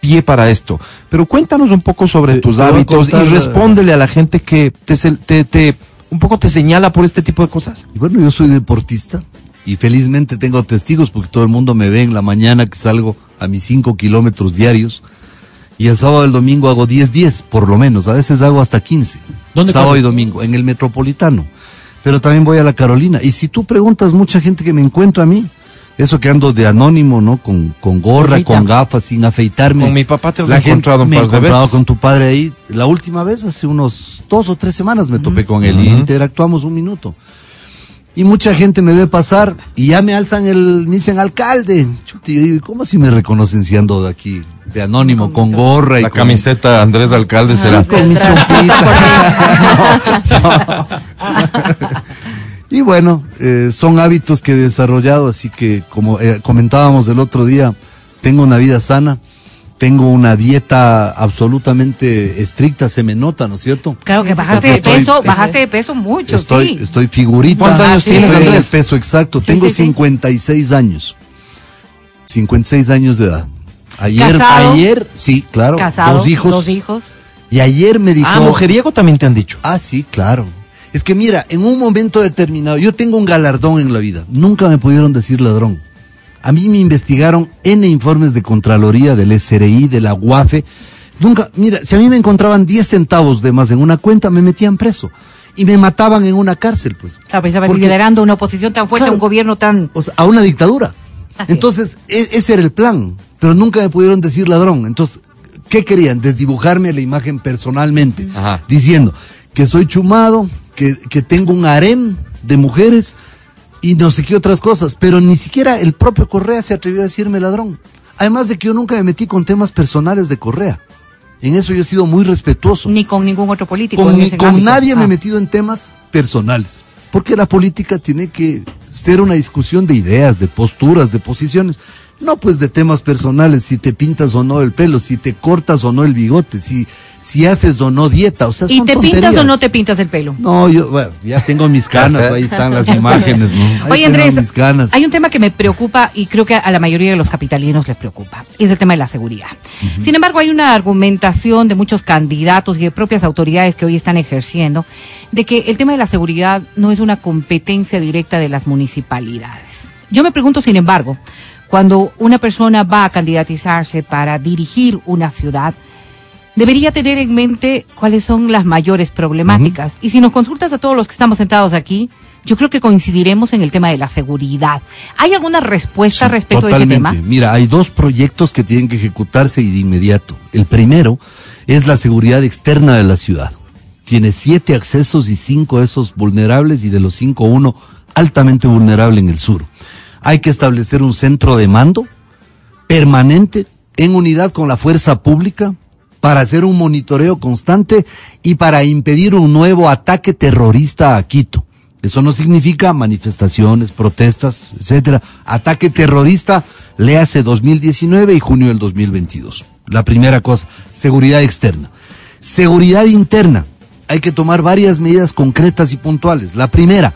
pie para esto. Pero cuéntanos un poco sobre tus hábitos contar, y respóndele a la gente que te, te, te- un poco te señala por este tipo de cosas. Bueno, yo soy deportista y felizmente tengo testigos porque todo el mundo me ve en la mañana que salgo a mis 5 kilómetros diarios y el sábado y el domingo hago 10, 10 por lo menos, a veces hago hasta 15. ¿Dónde sábado corres? y domingo, en el metropolitano. Pero también voy a la Carolina. Y si tú preguntas, mucha gente que me encuentra a mí, eso que ando de anónimo, ¿no? Con, con gorra, con gafas, sin afeitarme. Con mi papá te has La gente- encontrado un me he par de veces. con tu padre ahí. La última vez, hace unos dos o tres semanas, me topé con él y interactuamos un minuto. Y mucha gente me ve pasar y ya me alzan el, me dicen alcalde. Yo digo, ¿cómo si me reconocen si ando de aquí, de anónimo, con gorra y La con- camiseta Andrés Alcalde será. con mi chompita. [laughs] [laughs] y bueno, eh, son hábitos que he desarrollado, así que como eh, comentábamos el otro día, tengo una vida sana, tengo una dieta absolutamente estricta, se me nota, ¿no es cierto? Claro que bajaste de Estoy- peso, estoy- bajaste de peso mucho, Estoy, sí. estoy figurita. ¿Cuántos años Estoy tienes, en el peso exacto. Sí, Tengo sí, sí. 56 años. 56 años de edad. Ayer, Casado. ayer, sí, claro, Casado, dos hijos. Dos hijos. Y ayer me dijo, Ah, mujeriego también te han dicho. Ah, sí, claro. Es que mira, en un momento determinado, yo tengo un galardón en la vida. Nunca me pudieron decir ladrón. A mí me investigaron N informes de Contraloría, del SRI, de la UAFE. Nunca, mira, si a mí me encontraban 10 centavos de más en una cuenta, me metían preso. Y me mataban en una cárcel, pues. Claro, estabas Porque- liderando una oposición tan fuerte, Claro. un gobierno tan... O sea, a una dictadura. Así Entonces, e- ese era el plan, pero nunca me pudieron decir ladrón. Entonces, ¿qué querían? Desdibujarme la imagen personalmente, Ajá. diciendo que soy chumado, que, que tengo un harem de mujeres y no sé qué otras cosas, pero ni siquiera el propio Correa se atrevió a decirme ladrón. Además de que yo nunca me metí con temas personales de Correa. En eso yo he sido muy respetuoso Ni con ningún otro político. con, ni- con ámbito. nadie me he Ah. metido en temas personales. Porque la política tiene que ser una discusión de ideas, de posturas, de posiciones. No pues de temas personales, si te pintas o no el pelo, si te cortas o no el bigote, si, si haces o no dieta. O sea, ¿Y son te pintas o no te pintas el pelo? No, yo, bueno, ya tengo mis canas, ahí están las [laughs] imágenes, ¿no? Ahí Oye, Andrés, mis canas. hay un tema que me preocupa y creo que a la mayoría de los capitalinos les preocupa, y es el tema de la seguridad. Sin embargo, hay una argumentación de muchos candidatos y de propias autoridades que hoy están ejerciendo de que el tema de la seguridad no es una competencia directa de las municipalidades. Yo me pregunto, sin embargo, cuando una persona va a candidatizarse para dirigir una ciudad, debería tener en mente cuáles son las mayores problemáticas. Y si nos consultas a todos los que estamos sentados aquí, yo creo que coincidiremos en el tema de la seguridad. ¿Hay alguna respuesta Sí, respecto a ese totalmente. tema? Mira, hay dos proyectos que tienen que ejecutarse y de inmediato. El primero es la seguridad externa de la ciudad. Tiene siete accesos y cinco de esos vulnerables y de los cinco uno altamente vulnerable en el sur. Hay que establecer un centro de mando permanente en unidad con la fuerza pública para hacer un monitoreo constante y para impedir un nuevo ataque terrorista a Quito. Eso no significa manifestaciones, protestas, etcétera. Ataque terrorista le hace 2019 y junio del 2022. La primera cosa, seguridad externa. Seguridad interna. Hay que tomar varias medidas concretas y puntuales. La primera,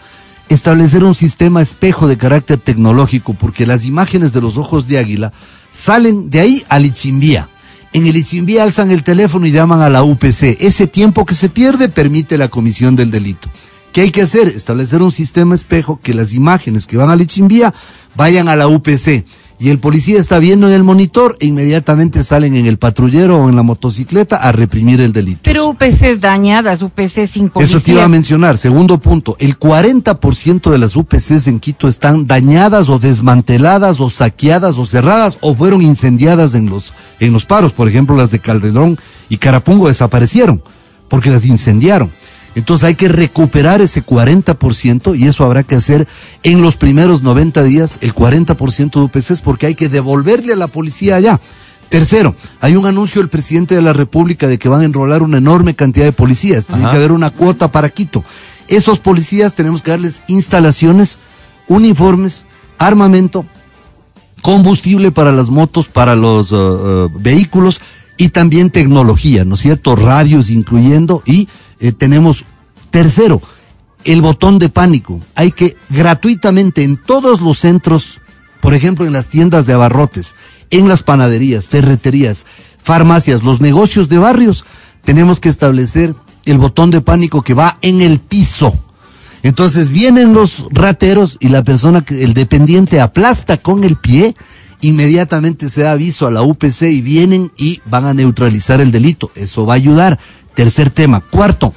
establecer un sistema espejo de carácter tecnológico, porque las imágenes de los ojos de águila salen de ahí al Ichimbía. En el Ichimbía alzan el teléfono y llaman a la UPC. Ese tiempo que se pierde permite la comisión del delito. ¿Qué hay que hacer? Establecer un sistema espejo que las imágenes que van al Ichimbía vayan a la UPC y el policía está viendo en el monitor e inmediatamente salen en el patrullero o en la motocicleta a reprimir el delito. Pero UPCs dañadas, UPCs sin policías. Eso te iba a mencionar. Segundo punto, el 40% de las UPCs en Quito están dañadas o desmanteladas o saqueadas o cerradas o fueron incendiadas en los, en los paros. Por ejemplo, las de Calderón y Carapungo desaparecieron porque las incendiaron. Entonces hay que recuperar ese 40% y eso habrá que hacer en los primeros 90 días, el 40% de UPCs, porque hay que devolverle a la policía allá. Tercero, hay un anuncio del presidente de la República de que van a enrolar una enorme cantidad de policías. Tiene que haber una cuota para Quito. Esos policías tenemos que darles instalaciones, uniformes, armamento, combustible para las motos, para los uh, uh, vehículos y también tecnología, ¿no es cierto? Radios incluyendo y eh, tenemos tercero, el botón de pánico. Hay que gratuitamente en todos los centros, por ejemplo en las tiendas de abarrotes, en las panaderías, ferreterías, farmacias, los negocios de barrios, tenemos que establecer el botón de pánico que va en el piso. Entonces vienen los rateros y la persona, el dependiente aplasta con el pie, inmediatamente se da aviso a la UPC y vienen y van a neutralizar el delito. Eso va a ayudar. Tercer tema. Cuarto,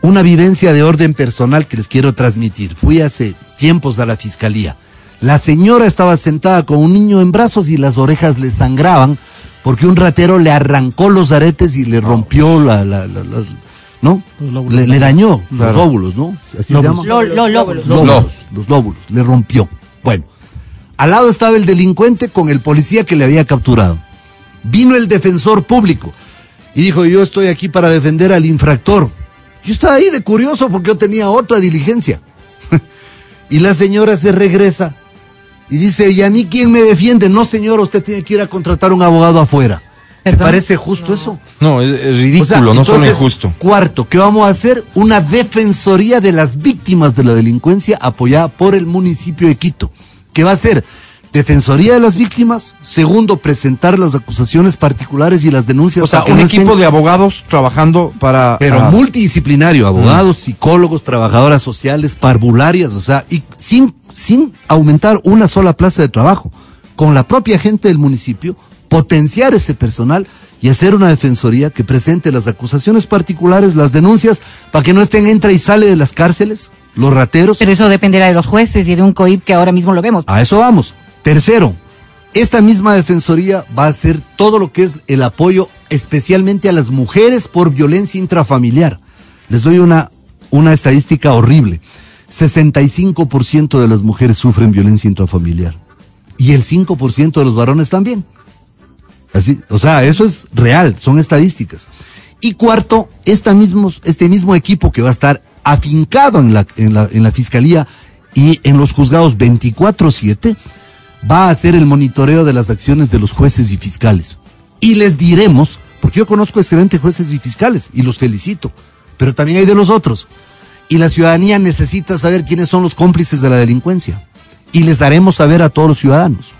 una vivencia de orden personal que les quiero transmitir. Fui hace tiempos a la fiscalía. La señora estaba sentada con un niño en brazos y las orejas le sangraban porque un ratero le arrancó los aretes y le rompió la, la, la, la ¿no? Le, le, dañó claro. los óvulos, ¿no? Así lóbulos. se llama. Lo, lo, lóbulos. Lóbulos, los lóbulos, le rompió. Bueno, al lado estaba el delincuente con el policía que le había capturado. Vino el defensor público y dijo, yo estoy aquí para defender al infractor. Yo estaba ahí de curioso porque yo tenía otra diligencia. [laughs] y la señora se regresa y dice, ¿y a mí quién me defiende? No, señor, usted tiene que ir a contratar un abogado afuera. ¿Te parece justo no. eso? No, es, es ridículo, o sea, no entonces, solo injusto. Cuarto, ¿qué vamos a hacer? Una defensoría de las víctimas de la delincuencia apoyada por el municipio de Quito. ¿Qué va a hacer? Defensoría de las víctimas. Segundo, presentar las acusaciones particulares y las denuncias. O sea, un no equipo estén... de abogados trabajando para. Pero ah, multidisciplinario, abogados, psicólogos, trabajadoras sociales, parvularias, o sea, y sin, sin aumentar una sola plaza de trabajo. Con la propia gente del municipio, potenciar ese personal y hacer una defensoría que presente las acusaciones particulares, las denuncias, para que no estén entra y sale de las cárceles, los rateros. Pero eso dependerá de los jueces y de un COIP que ahora mismo lo vemos. A eso vamos. Tercero, esta misma defensoría va a hacer todo lo que es el apoyo especialmente a las mujeres por violencia intrafamiliar. Les doy una, una estadística horrible. 65% de las mujeres sufren violencia intrafamiliar y el 5% de los varones también. Así, o sea, eso es real, son estadísticas. Y cuarto, este mismo equipo que va a estar afincado en la, en la, en la fiscalía y en los juzgados 24-7, va a hacer el monitoreo de las acciones de los jueces y fiscales. Y les diremos, porque yo conozco excelentes jueces y fiscales y los felicito, pero también hay de los otros. Y la ciudadanía necesita saber quiénes son los cómplices de la delincuencia. Y les daremos saber a todos los ciudadanos.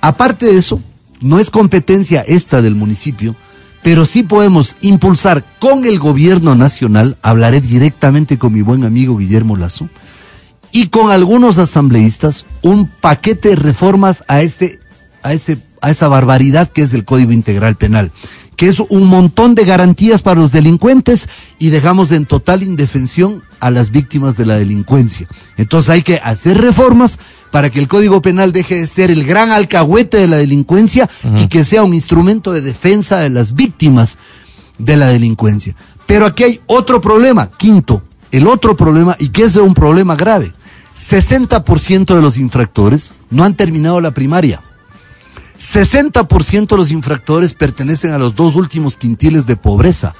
Aparte de eso, no es competencia esta del municipio, pero sí podemos impulsar con el gobierno nacional, hablaré directamente con mi buen amigo Guillermo Lazo, y con algunos asambleístas un paquete de reformas a ese, a ese, a esa barbaridad que es el Código Integral Penal, que es un montón de garantías para los delincuentes y dejamos en total indefensión a las víctimas de la delincuencia. Entonces hay que hacer reformas para que el Código Penal deje de ser el gran alcahuete de la delincuencia uh -huh. y que sea un instrumento de defensa de las víctimas de la delincuencia. Pero aquí hay otro problema, quinto, el otro problema, y que es un problema grave. 60% de los infractores no han terminado la primaria. 60% de los infractores pertenecen a los dos últimos quintiles de pobreza.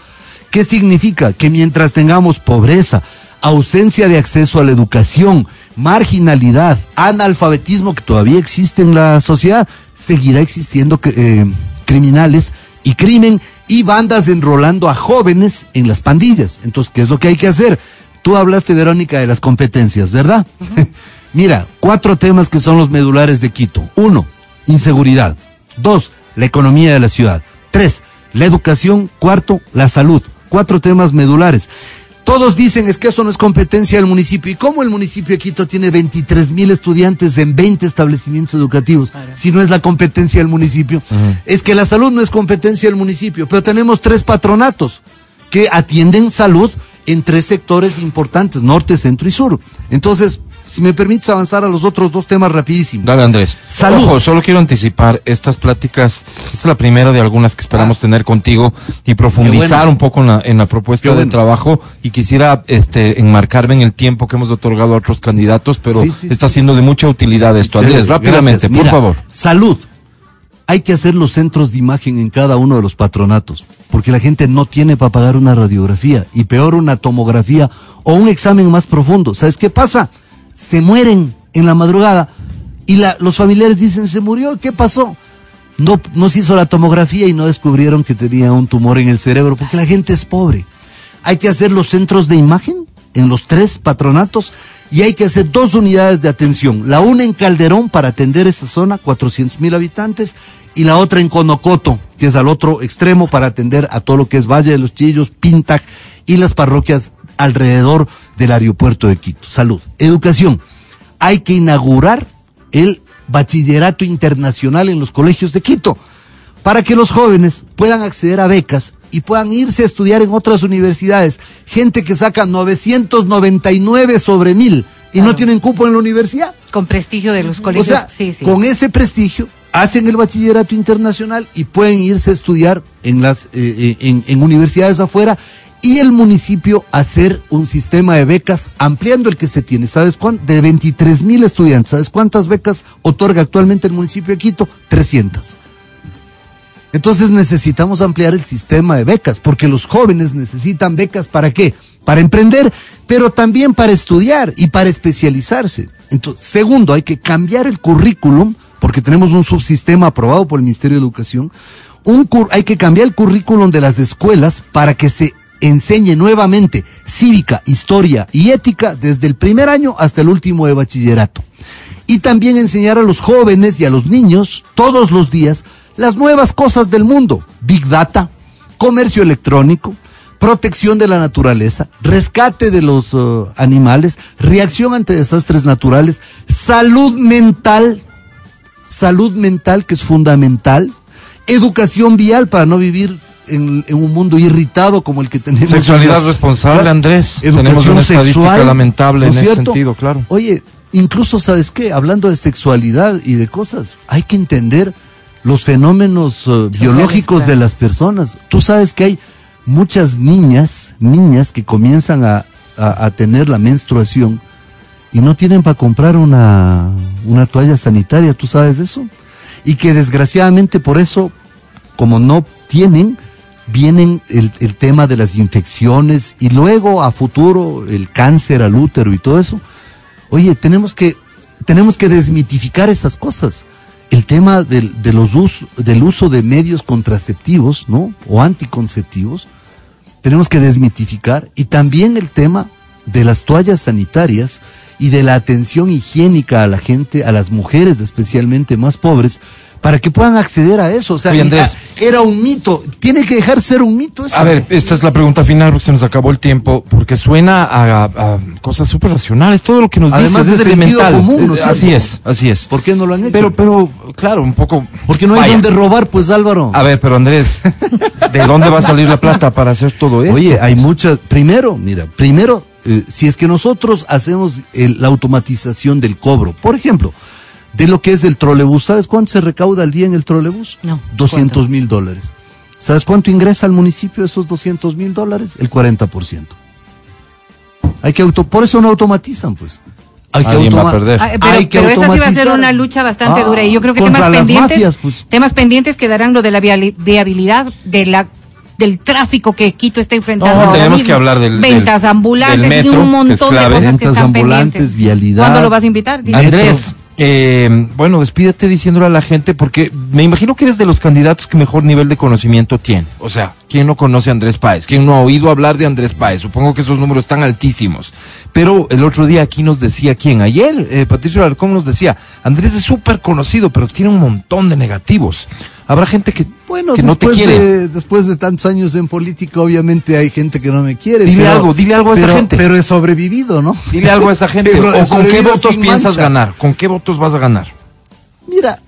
¿Qué significa? Que mientras tengamos pobreza, ausencia de acceso a la educación, marginalidad, analfabetismo que todavía existe en la sociedad, seguirá existiendo eh, criminales y crimen y bandas enrolando a jóvenes en las pandillas. Entonces, ¿qué es lo que hay que hacer? Tú hablaste, Verónica, de las competencias, ¿verdad? [laughs] Mira, cuatro temas que son los medulares de Quito. Uno, inseguridad. Dos, la economía de la ciudad. Tres, la educación. Cuarto, la salud. Cuatro temas medulares. Todos dicen es que eso no es competencia del municipio. ¿Y cómo el municipio de Quito tiene 23 mil estudiantes en 20 establecimientos educativos? Si no es la competencia del municipio. Es que la salud no es competencia del municipio, pero tenemos tres patronatos que atienden salud en tres sectores importantes, norte, centro y sur. Entonces, si me permites avanzar a los otros dos temas rapidísimo. Dale, Andrés. Salud. Ojo, solo quiero anticipar estas pláticas. Esta es la primera de algunas que esperamos tener contigo y profundizar Ah. bueno. un poco en la, en la propuesta Qué de bueno. trabajo. Y quisiera este, enmarcarme en el tiempo que hemos otorgado a otros candidatos, pero Sí, sí, está siendo de mucha utilidad esto. Andrés, rápidamente, gracias. por Mira, favor. Salud. Hay que hacer los centros de imagen en cada uno de los patronatos, porque la gente no tiene para pagar una radiografía y peor una tomografía o un examen más profundo. ¿Sabes qué pasa? Se mueren en la madrugada y los familiares dicen, se murió, ¿qué pasó? No, no se hizo la tomografía y no descubrieron que tenía un tumor en el cerebro, porque la gente es pobre. Hay que hacer los centros de imagen en los tres patronatos y hay que hacer dos unidades de atención. La una en Calderón para atender esta zona, 400 mil habitantes, y la otra en Conocoto, que es al otro extremo para atender a todo lo que es Valle de los Chillos, Pintac y las parroquias alrededor del aeropuerto de Quito. Salud. Educación. Hay que inaugurar el bachillerato internacional en los colegios de Quito para que los jóvenes puedan acceder a becas y puedan irse a estudiar en otras universidades. Gente que saca 999 sobre mil y no tienen cupo en la universidad. Con prestigio de los O colegios. sea, sí, sí. con ese prestigio hacen el bachillerato internacional y pueden irse a estudiar en las eh, eh, en, en universidades afuera y el municipio hacer un sistema de becas ampliando el que se tiene. ¿Sabes cuánto? De 23 mil estudiantes. ¿Sabes cuántas becas otorga actualmente el municipio de Quito? 300. Entonces necesitamos ampliar el sistema de becas, porque los jóvenes necesitan becas para qué? Para emprender, pero también para estudiar y para especializarse. Entonces, segundo, hay que cambiar el currículum, porque tenemos un subsistema aprobado por el Ministerio de Educación. Un cur- hay que cambiar el currículum de las escuelas para que se enseñe nuevamente cívica, historia y ética desde el primer año hasta el último de bachillerato y también enseñar a los jóvenes y a los niños todos los días las nuevas cosas del mundo, Big Data, comercio electrónico, protección de la naturaleza, rescate de los eh, animales, reacción ante desastres naturales, salud mental, salud mental que es fundamental, educación vial para no vivir en, en un mundo irritado como el que tenemos. Sexualidad las- responsable. Andrés. Educación Tenemos una estadística sexual, lamentable ¿no en es ese cierto? sentido, claro. Oye, incluso, ¿sabes qué? Hablando de sexualidad y de cosas, hay que entender los fenómenos eh, biológicos de las personas. Tú sabes que hay muchas niñas, niñas que comienzan a, a- tener la menstruación y no tienen para comprar una, una toalla sanitaria, ¿tú sabes eso? Y que desgraciadamente por eso, como no tienen, vienen el, el tema de las infecciones y luego a futuro el cáncer al útero y todo eso. Oye, tenemos que, tenemos que desmitificar esas cosas. El tema del, de los del uso de medios contraceptivos, ¿no? O anticonceptivos, tenemos que desmitificar. Y también el tema de las toallas sanitarias y de la atención higiénica a la gente, a las mujeres especialmente más pobres, para que puedan acceder a eso. O sea, Andrés. y- era un mito. Tiene que dejar ser un mito eso. A ver, esta es la pregunta final porque se nos acabó el tiempo, porque suena a, a cosas súper racionales, todo lo que nos Además dices es elemental. común, ¿no es Eh, así es, así es. ¿Por qué no lo han hecho? Pero, pero, claro, un poco. Porque no hay Vaya. donde robar, pues Álvaro. A ver, pero Andrés, ¿de dónde va a salir la plata para hacer todo esto? Oye, hay Pues, muchas. Primero, mira, primero, eh, si es que nosotros hacemos el- la automatización del cobro, por ejemplo, de lo que es el trolebús, ¿sabes cuánto se recauda al día en el trolebús? No, 200 mil dólares. ¿Sabes cuánto ingresa al municipio esos 200 mil dólares? El 40%. Hay que auto, por eso no automatizan, pues. Hay que Alguien va a automa- perder. Ah, pero, hay que pero esa sí va a ser una lucha bastante Ah, dura y yo creo que temas pendientes, mafias, pues. temas pendientes quedarán lo de la viabilidad de la del tráfico que Quito está enfrentando. No, tenemos mismo. que hablar del- ventas del- ambulantes del metro, y un montón de cosas que Ventas están ambulantes, pendientes. vialidad. ¿Cuándo lo vas a invitar? Andrés, eh, bueno, despídete diciéndole a la gente porque me imagino que eres de los candidatos que mejor nivel de conocimiento tiene. O sea, ¿Quién no conoce a Andrés Páez? ¿Quién no ha oído hablar de Andrés Páez? Supongo que esos números están altísimos. Pero el otro día aquí nos decía quién. Ayer eh, Patricio Alarcón nos decía, Andrés es súper conocido, pero tiene un montón de negativos. Habrá gente que, Bueno, que no te quiere. de, después de tantos años en política, obviamente hay gente que no me quiere. Dile pero- algo, dile algo a esa gente. Pero he sobrevivido, ¿no? Dile algo a esa gente. [laughs] Pero he ¿O con qué votos piensas mancha. ganar? ¿Con qué votos vas a ganar? Mira,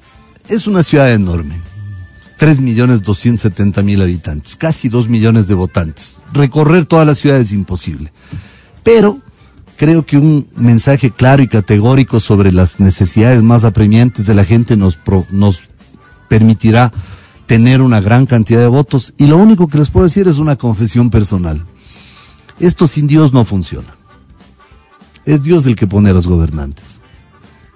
es una ciudad enorme. 3 millones 270 mil habitantes, casi 2 millones de votantes. Recorrer toda la ciudad es imposible. Pero creo que un mensaje claro y categórico sobre las necesidades más apremiantes de la gente nos, nos permitirá tener una gran cantidad de votos. Y lo único que les puedo decir es una confesión personal. Esto sin Dios no funciona. Es Dios el que pone a los gobernantes.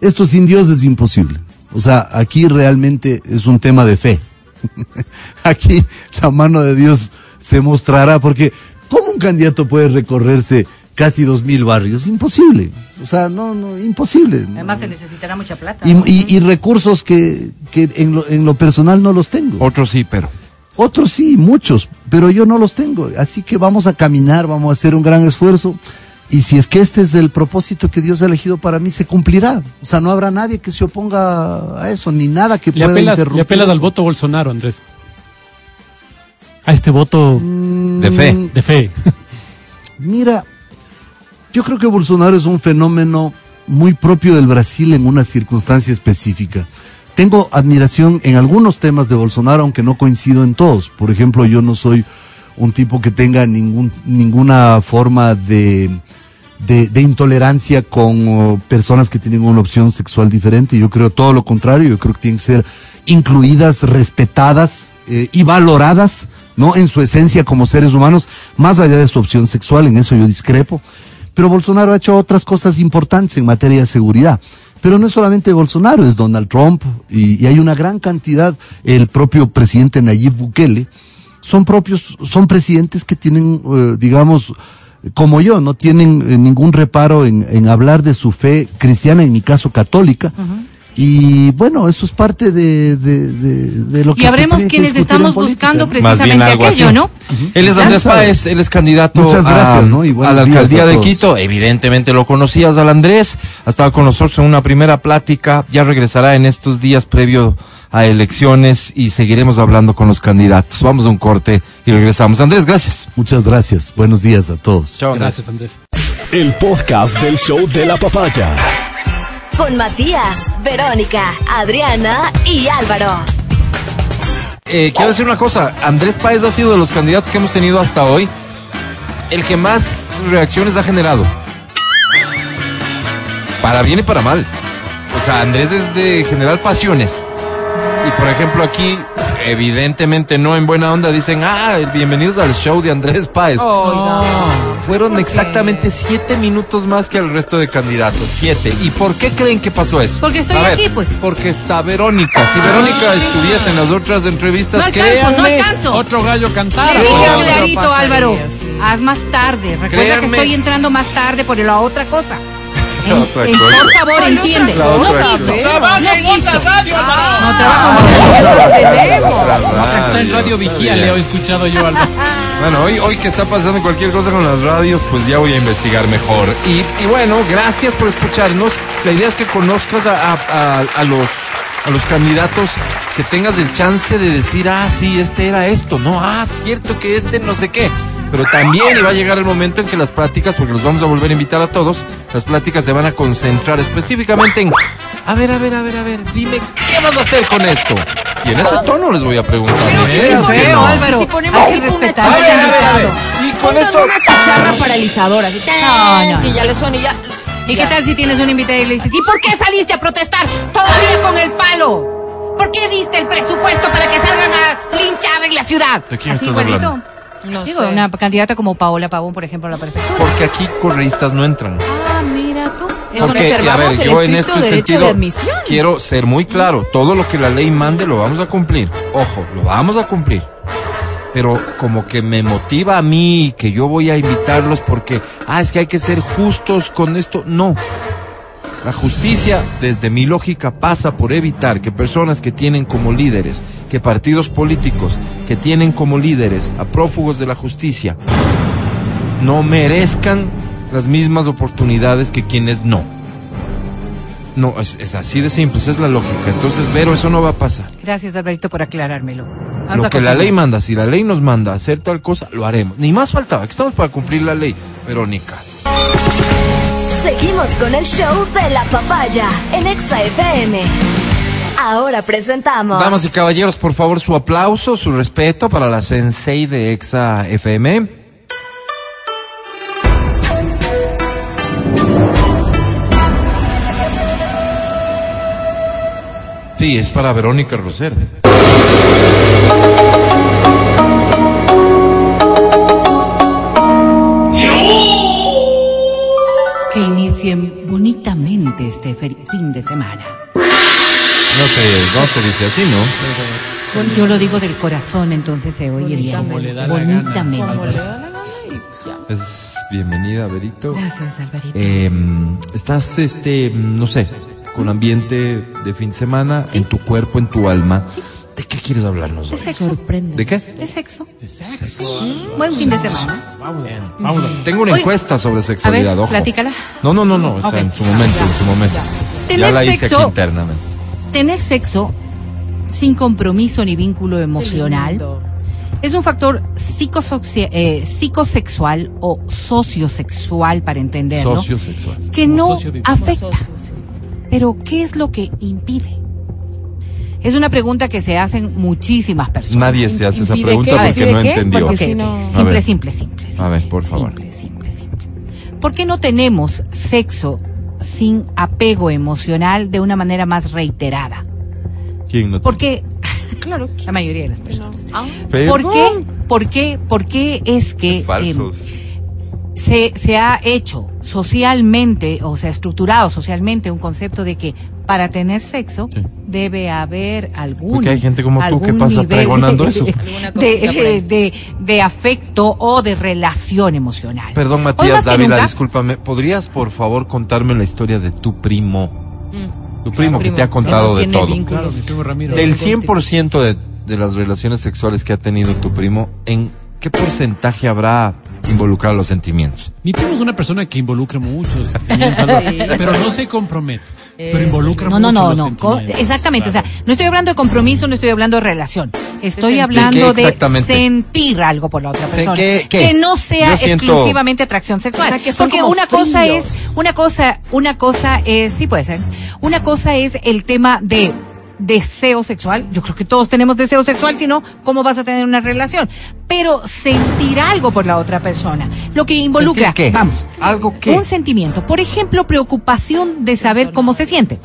Esto sin Dios es imposible. O sea, aquí realmente es un tema de fe. [laughs] aquí la mano de Dios se mostrará porque ¿cómo un candidato puede recorrerse casi dos mil barrios? Imposible. O sea, no, no, imposible. Además se necesitará mucha plata. Y, ¿no? y- y recursos que, que en, lo, en lo personal no los tengo. Otros sí, pero. Otros sí, muchos, pero yo no los tengo. Así que vamos a caminar, vamos a hacer un gran esfuerzo. Y si es que este es el propósito que Dios ha elegido para mí, se cumplirá. O sea, no habrá nadie que se oponga a eso, ni nada que Le pueda apelas, interrumpir. le apelas al voto Bolsonaro, Andrés. A este voto De fe. Mm, de fe. [laughs] Mira, yo creo que Bolsonaro es un fenómeno muy propio del Brasil en una circunstancia específica. Tengo admiración en algunos temas de Bolsonaro, aunque no coincido en todos. Por ejemplo, yo no soy un tipo que tenga ningún, ninguna forma de, de, de intolerancia con oh, personas que tienen una opción sexual diferente. Yo creo todo lo contrario, yo creo que tienen que ser incluidas, respetadas eh, y valoradas, ¿no? En su esencia como seres humanos, más allá de su opción sexual, en eso yo discrepo. Pero Bolsonaro ha hecho otras cosas importantes en materia de seguridad. Pero no es solamente Bolsonaro, es Donald Trump y, y hay una gran cantidad, el propio presidente Nayib Bukele, son propios, son presidentes que tienen, eh, digamos, como yo, no tienen eh, ningún reparo en, en hablar de su fe cristiana, en mi caso católica. Y bueno, eso es parte de, de, de, de lo que Y se habremos tiene quienes estamos política, buscando precisamente aquello, así. ¿no? Él es Andrés. Páez, él es candidato Muchas gracias, a, ¿no? Y a la alcaldía a de. Quito. Evidentemente lo conocías al Andrés, ha estado con nosotros en una primera plática, ya regresará en estos días previo a elecciones y seguiremos hablando con los candidatos. Vamos a un corte y regresamos. Andrés, gracias. Muchas gracias. Buenos días a todos. Chao, Gracias, Andrés. El podcast del show de la papaya. Con Matías, Verónica, Adriana y Álvaro. Eh, quiero decir una cosa, Andrés Páez ha sido de los candidatos que hemos tenido hasta hoy el que más reacciones ha generado. Para bien y para mal. O sea, Andrés es de generar pasiones. Y por ejemplo aquí, evidentemente no en buena onda, dicen, ah, bienvenidos al show de Andrés Páez. Fueron exactamente siete minutos más que el resto de candidatos. Siete. ¿Y por qué creen que pasó eso? Porque estoy ver, aquí, pues. Porque está Verónica. Si Verónica estuviese en las otras entrevistas, No alcanzo, no créanme, alcanzo. Otro gallo cantara. Le dije No, clarito, no Álvaro. sí. Haz más tarde. Recuerda Créanme. que estoy entrando más tarde por la otra cosa. En- otra en- cosa. por favor, ¿Cuál entiende. No quiso. Trabaja No quiso. radio. No trabajo Está en Radio Vigía, le he escuchado yo algo. Bueno, hoy, hoy que está pasando cualquier cosa con las radios, pues ya voy a investigar mejor. Y, y bueno, gracias por escucharnos. La idea es que conozcas a, a- a- a los, a los candidatos, que tengas el chance de decir, ah, sí, este era esto, no, ah, cierto que este no sé qué. Pero también y va a llegar el momento en que las prácticas, porque los vamos a volver a invitar a todos, las prácticas se van a concentrar específicamente en, a ver, a ver, a ver, a ver, dime, ¿qué vas a hacer con esto? Y en ese tono les voy a preguntar. Pero, ¿me ¿y si ponemos- no? Álvaro, si ponemos que tipo una respetar A ver, a ver, a chicharra, ver. Y con esto... una chicharra paralizadora, así, No, no. que ya le suena y ya. ¿Y ya. qué tal si tienes un invitado y le dices, ¿y por qué saliste a protestar todavía con el palo? ¿Por qué diste el presupuesto para que salgan a linchar en la ciudad? ¿De quién estás hablando? No Digo, sé. una candidata como Paola Pavón, por ejemplo, a la prefectura. Porque aquí correístas no entran. Ah, mira tú. Eso Porque, a ver, observamos el yo en este derecho sentido de admisión. quiero ser muy claro, todo lo que la ley mande lo vamos a cumplir. Ojo, lo vamos a cumplir. Pero como que me motiva a mí que yo voy a invitarlos porque, ah, es que hay que ser justos con esto. No. La justicia, desde mi lógica, pasa por evitar que personas que tienen como líderes, que partidos políticos que tienen como líderes a prófugos de la justicia, no merezcan las mismas oportunidades que quienes no. No, es, es así de simple, esa es la lógica. Entonces, Vero, eso no va a pasar. Gracias, Alberto, por aclarármelo. Vamos Lo que la ley manda, si la ley nos manda a hacer tal cosa, lo haremos. Ni más faltaba, que estamos para cumplir la ley, Verónica. Seguimos con el show de la papaya en Exa FM. Ahora presentamos. Damas y caballeros, por favor, su aplauso, su respeto para la sensei de Exa FM. Sí, es para Verónica Rosero. Este fin de semana. No sé, no se dice así, ¿no? Bueno, Yo lo digo del corazón, entonces se oye bien. Como le da la gana. Bonitamente. Como le da la gana y ya. Es bienvenida, Verito. Gracias, Alvarito. Eh, estás, este, no sé, con ambiente de fin de semana, en tu cuerpo, en tu alma. ¿De qué quieres hablarnos de sexo. Sorprende. ¿De qué? De sexo. De sexo. Mm, Buen fin de semana. Vamos, vamos. Tengo una Oye, encuesta sobre sexualidad, a ver, ojo. platícala. No, no, no, no, o sea, Ok. en su momento, en su momento. Ya Tener la hice sexo- aquí internamente. Tener sexo sin compromiso ni vínculo emocional es un factor eh, psicosexual o sociosexual, para entenderlo, Sociosexual. que Como no afecta. Socio, sí. Pero, ¿qué es lo que impide? Es una pregunta que se hacen muchísimas personas. Nadie se hace esa ¿Impide pregunta qué? porque ¿Impide no qué? entendió. Porque si no- Simple, simple, simple, simple. A ver, por favor. Simple, simple, simple. ¿Por qué no tenemos sexo sin apego emocional de una manera más reiterada? ¿Quién no? Porque, [laughs] claro, la mayoría de las personas. Ah, ¿Por qué? ¿Por qué? ¿Por qué es que Falsos. eh, se, se ha hecho socialmente, o sea, estructurado socialmente un concepto de que para tener sexo Sí. debe haber algún Porque hay gente como tú que pasa pregonando de- eso. De, de, de afecto o de relación emocional. Perdón, Matías Dávila, nunca- discúlpame. ¿Podrías, por favor, contarme la historia de tu primo? Mm. Tu primo que Primo, te ha contado no de todo. vínculos. Claro, mi primo Ramiro. Del 100% de, de las relaciones sexuales que ha tenido tu primo, ¿en qué porcentaje habrá involucrado los sentimientos? Mi primo es una persona que involucra muchos sentimientos, [laughs] pero no se compromete. Pero Eso involucra No, mucho no, no, los no. Exactamente. claro. O sea, no estoy hablando de compromiso, no estoy hablando de relación. Estoy hablando ¿Qué de sentir algo por la otra persona. que- ¿qué? Que no sea siento- exclusivamente atracción sexual. O sea, que son Porque una cosa es, una cosa, una cosa es, sí puede ser. Una cosa es el tema de deseo sexual. Yo creo que todos tenemos deseo sexual, si no, ¿cómo vas a tener una relación? Pero sentir algo por la otra persona. Lo que involucra, ¿Sentir qué? vamos, ¿Algo qué? un sentimiento. Por ejemplo, preocupación de saber cómo se siente.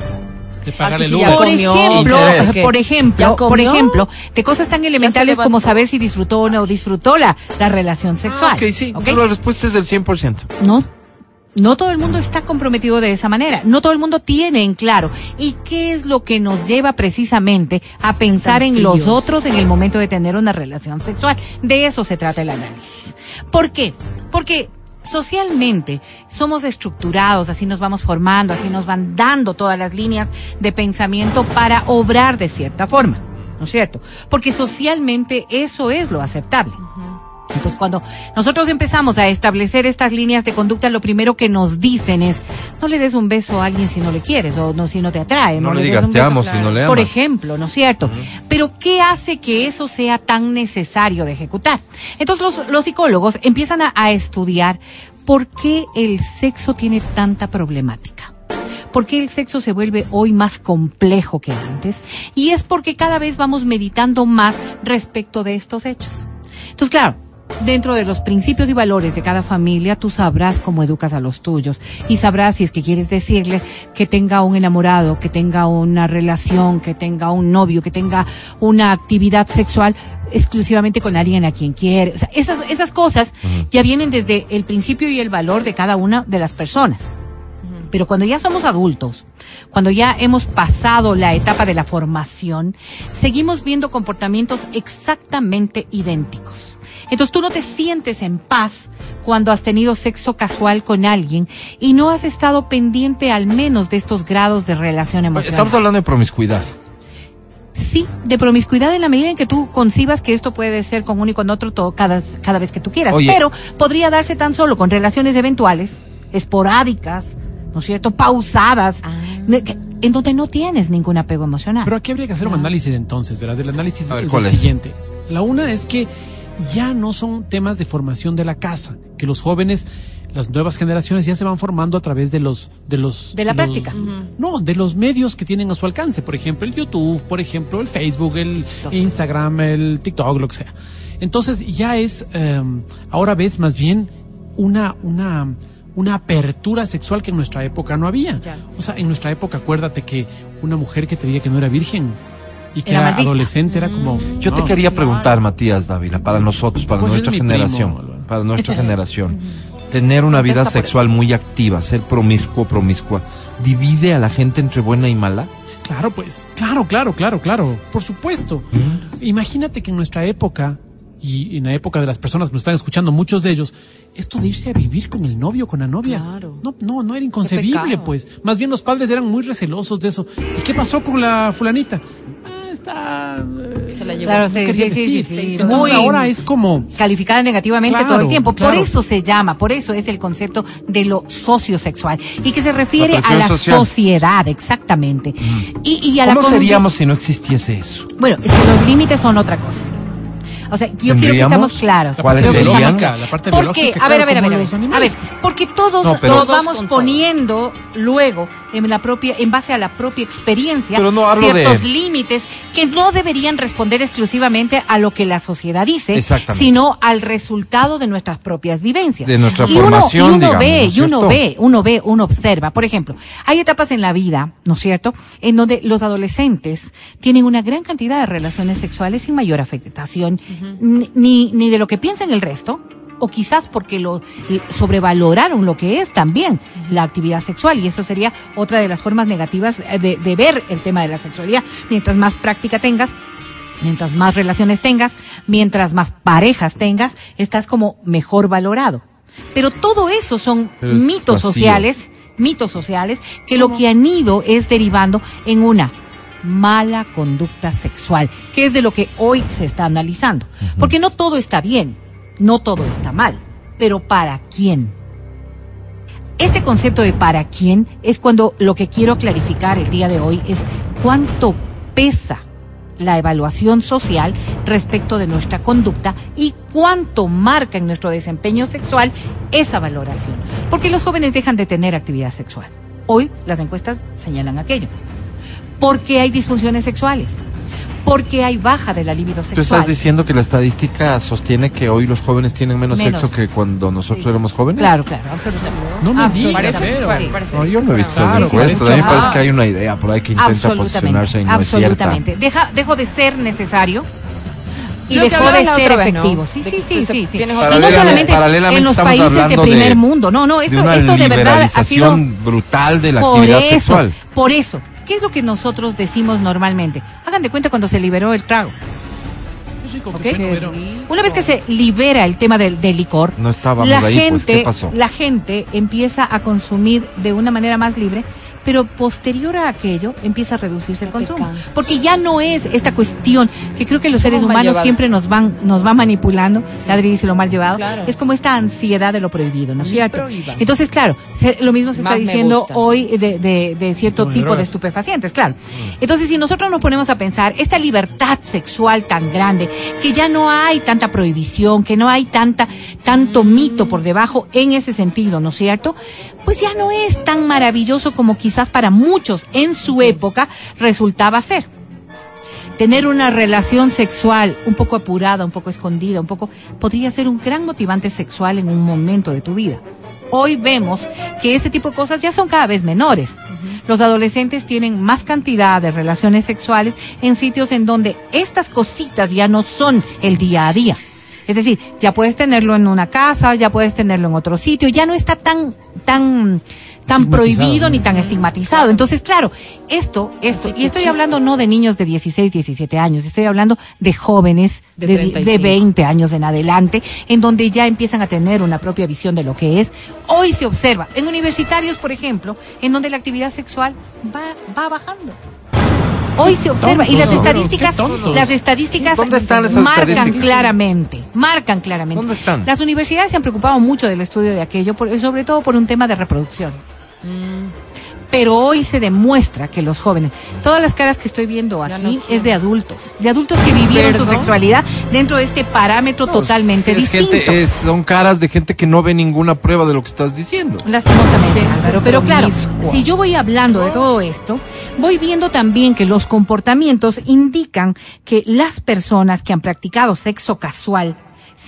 Ah, Por comió, ejemplo, por ejemplo, ¿Ya por ejemplo, de cosas tan elementales como saber si disfrutó o no disfrutó la, la relación sexual. Ah, ok, sí. ¿ok? La respuesta es del 100%. No, no todo el mundo está comprometido de esa manera. No todo el mundo tiene en claro. ¿Y qué es lo que nos lleva precisamente a pensar en los otros en el momento de tener una relación sexual? De eso se trata el análisis. ¿Por qué? Porque socialmente somos estructurados, así nos vamos formando, así nos van dando todas las líneas de pensamiento para obrar de cierta forma. ¿No es cierto? Porque socialmente eso es lo aceptable. Entonces, cuando nosotros empezamos a establecer estas líneas de conducta, lo primero que nos dicen es, no le des un beso a alguien si no le quieres o no si no te atrae. No le des digas te beso". amo si no le amas. Por ejemplo, ¿no es cierto? Pero ¿qué hace que eso sea tan necesario de ejecutar? Entonces, los, los psicólogos empiezan a, a estudiar por qué el sexo tiene tanta problemática. ¿Por qué el sexo se vuelve hoy más complejo que antes? Y es porque cada vez vamos meditando más respecto de estos hechos. Entonces, claro, dentro de los principios y valores de cada familia, tú sabrás cómo educas a los tuyos y sabrás si es que quieres decirle que tenga un enamorado, que tenga una relación, que tenga un novio, que tenga una actividad sexual exclusivamente con alguien a quien quiere. O sea, esas, esas cosas ya vienen desde el principio y el valor de cada una de las personas. Pero cuando ya somos adultos, cuando ya hemos pasado la etapa de la formación, seguimos viendo comportamientos exactamente idénticos. Entonces tú no te sientes en paz cuando has tenido sexo casual con alguien y no has estado pendiente al menos de estos grados de relación emocional. Estamos hablando de promiscuidad. Sí, de promiscuidad en la medida en que tú concibas que esto puede ser con uno y con otro todo, cada, cada vez que tú quieras. Oye. Pero podría darse tan solo con relaciones eventuales, esporádicas, ¿no es cierto? Pausadas, que- en donde no tienes ningún apego emocional. Pero aquí habría que hacer un análisis entonces, ¿verdad? El análisis ver, es ¿cuál el es? siguiente. La una es que ya no son temas de formación de la casa, que los jóvenes, las nuevas generaciones ya se van formando a través de los de los De la los- práctica. No, de los medios que tienen a su alcance, por ejemplo, el YouTube, por ejemplo, el Facebook, el Instagram, el TikTok, lo que sea. Entonces ya es eh, ahora ves más bien una una una apertura sexual que en nuestra época no había. Ya. O sea, en nuestra época, acuérdate que una mujer que te diga que no era virgen y que Era adolescente era como. Yo te quería preguntar, Matías Dávila, para nosotros, para Pues nuestra generación, primo, para nuestra [laughs] generación, tener una vida Contesta sexual muy activa, ser promiscuo, promiscua, divide a la gente entre buena y mala. Claro, pues. Claro, claro, claro, claro. Por supuesto. Imagínate que en nuestra época, y en la época de las personas que nos están escuchando, muchos de ellos, esto de irse a vivir con el novio, con la novia. Claro. No, no, no era inconcebible, pues. Más bien los padres eran muy recelosos de eso. ¿Y qué pasó con la fulanita? Está. eh, Se la llevó. Claro, sí, sí, sí, sí, sí. Entonces Muy- ahora es como. calificada negativamente Claro, todo el tiempo. Por eso se llama, por eso es el concepto de lo sociosexual y que se refiere La a la social. sociedad, exactamente. Y, y a la ¿Cómo seríamos si no existiese eso? Bueno, es que los límites son otra cosa. O sea, yo quiero que estamos claros. Estamos- Biológica, la parte Porque, biológica, a ver, a ver, a ver, a ver, a animales. ver, porque todos No, nos vamos poniendo luego en la propia, en base a la propia experiencia, Pero no hablo ciertos de- límites que no deberían responder exclusivamente a lo que la sociedad dice, sino al resultado de nuestras propias vivencias. De nuestra y uno, y uno digamos, ve, ¿no es y uno cierto? ve, uno ve, uno observa. Por ejemplo, hay etapas en la vida, ¿no es cierto?, en donde los adolescentes tienen una gran cantidad de relaciones sexuales sin mayor afectación, ni- ni, ni de lo que piensa el resto, o quizás porque lo sobrevaloraron lo que es también la actividad sexual, y eso sería otra de las formas negativas eh, de, de ver el tema de la sexualidad. Mientras más práctica tengas, mientras más relaciones tengas, mientras más parejas tengas, estás como mejor valorado. Pero todo eso son Pero es mitos vacío. sociales, mitos sociales, que lo que han ido es derivando en una mala conducta sexual, que es de lo que hoy se está analizando. Porque no todo está bien, no todo está mal, pero ¿para quién? Este concepto de para quién es cuando lo que quiero clarificar el día de hoy es cuánto pesa la evaluación social respecto de nuestra conducta y cuánto marca en nuestro desempeño sexual esa valoración. Porque los jóvenes dejan de tener actividad sexual. Hoy las encuestas señalan aquello. Porque hay disfunciones sexuales. Porque hay baja de la libido Tú sexual. estás diciendo que la estadística sostiene que hoy los jóvenes tienen menos, Menos. sexo que cuando nosotros éramos jóvenes. Claro, claro, absolutamente. No me digas, Absolutamente. pero. Parece- parece- No, yo no he visto esas Claro, encuestas. A mí me parece Ah. que hay una idea por ahí que intenta posicionarse y no es absolutamente. Deja, dejó de ser necesario y Lo que dejó de ser otra vez, ¿no? efectivo. Sí, De sí, sí, sí, sí. Y no solamente en los países de primer de- mundo. No, no, de esto, una esto de verdad ha sido brutal de la por actividad eso, sexual. por eso. ¿Qué es lo que nosotros decimos normalmente? Hagan de cuenta cuando se liberó el trago. Una vez que se libera el tema del, del licor, No la ahí, gente, pues, ¿qué pasó? la gente empieza a consumir de una manera más libre, pero posterior a aquello empieza a reducirse el consumo, porque ya no es esta cuestión que creo que los seres humanos llevados. siempre nos van nos va manipulando, Ladri dice lo mal llevado, Claro. es como esta ansiedad de lo prohibido, ¿no es cierto? prohíban. Entonces, claro, se- lo mismo se está Más diciendo hoy de, de- de cierto Como tipo de estupefacientes, claro. Entonces, si nosotros nos ponemos a pensar, esta libertad sexual tan grande, que ya no hay tanta prohibición, que no hay tanta, tanto mito por debajo en ese sentido, ¿no es cierto? Pues ya no es tan maravilloso como quizás para muchos en su época resultaba ser. Tener una relación sexual un poco apurada, un poco escondida, un poco, podría ser un gran motivante sexual en un momento de tu vida. Hoy vemos que ese tipo de cosas ya son cada vez menores. Los adolescentes tienen más cantidad de relaciones sexuales en sitios en donde estas cositas ya no son el día a día. Es decir, ya puedes tenerlo en una casa, ya puedes tenerlo en otro sitio, ya no está tan, tan, tan prohibido ni tan estigmatizado. Entonces, claro, esto, esto, y estoy hablando no de niños de 16, 17 años, estoy hablando de jóvenes De de, 35. de 20 años en adelante, en donde ya empiezan a tener una propia visión de lo que es. Hoy se observa, en universitarios, por ejemplo, en donde la actividad sexual va, va bajando. Hoy se observa y las estadísticas, las estadísticas ¿Dónde están esas marcan estadísticas? claramente, marcan claramente. ¿Dónde están? Las universidades se han preocupado mucho del estudio de aquello, por- sobre todo por un tema de reproducción. Pero hoy se demuestra que los jóvenes, todas las caras que estoy viendo aquí no es de adultos, de adultos que vivieron su sexualidad dentro de este parámetro totalmente es distinto. gente, es- son caras de gente que no ve ninguna prueba de lo que estás diciendo. Lastimosamente, Álvaro. Pero claro, si yo voy hablando de todo esto, voy viendo también que los comportamientos indican que las personas que han practicado sexo casual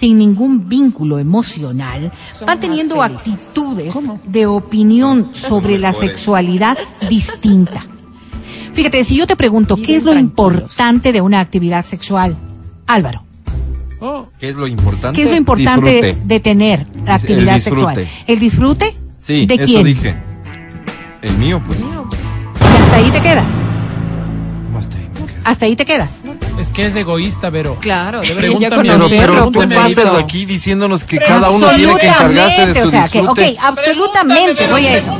sin ningún vínculo emocional van más teniendo actitudes de opinión sobre la sexualidad distinta. Fíjate, si yo te pregunto, ¿qué es lo tranquilos. importante de una actividad sexual? Álvaro, Oh, ¿Qué es lo importante? ¿qué es lo importante de, Disfrute. de tener la actividad sexual? ¿El disfrute? Sí, ¿De eso quién? dije. El mío, pues. Y hasta ahí te quedas. ¿Cómo hasta ahí te quedas. es que es egoísta, Vero. Claro, Pero, conocerlo. pero tú pasas aquí diciéndonos que cada uno tiene que encargarse de su o sea, que, ok, absolutamente, voy a eso.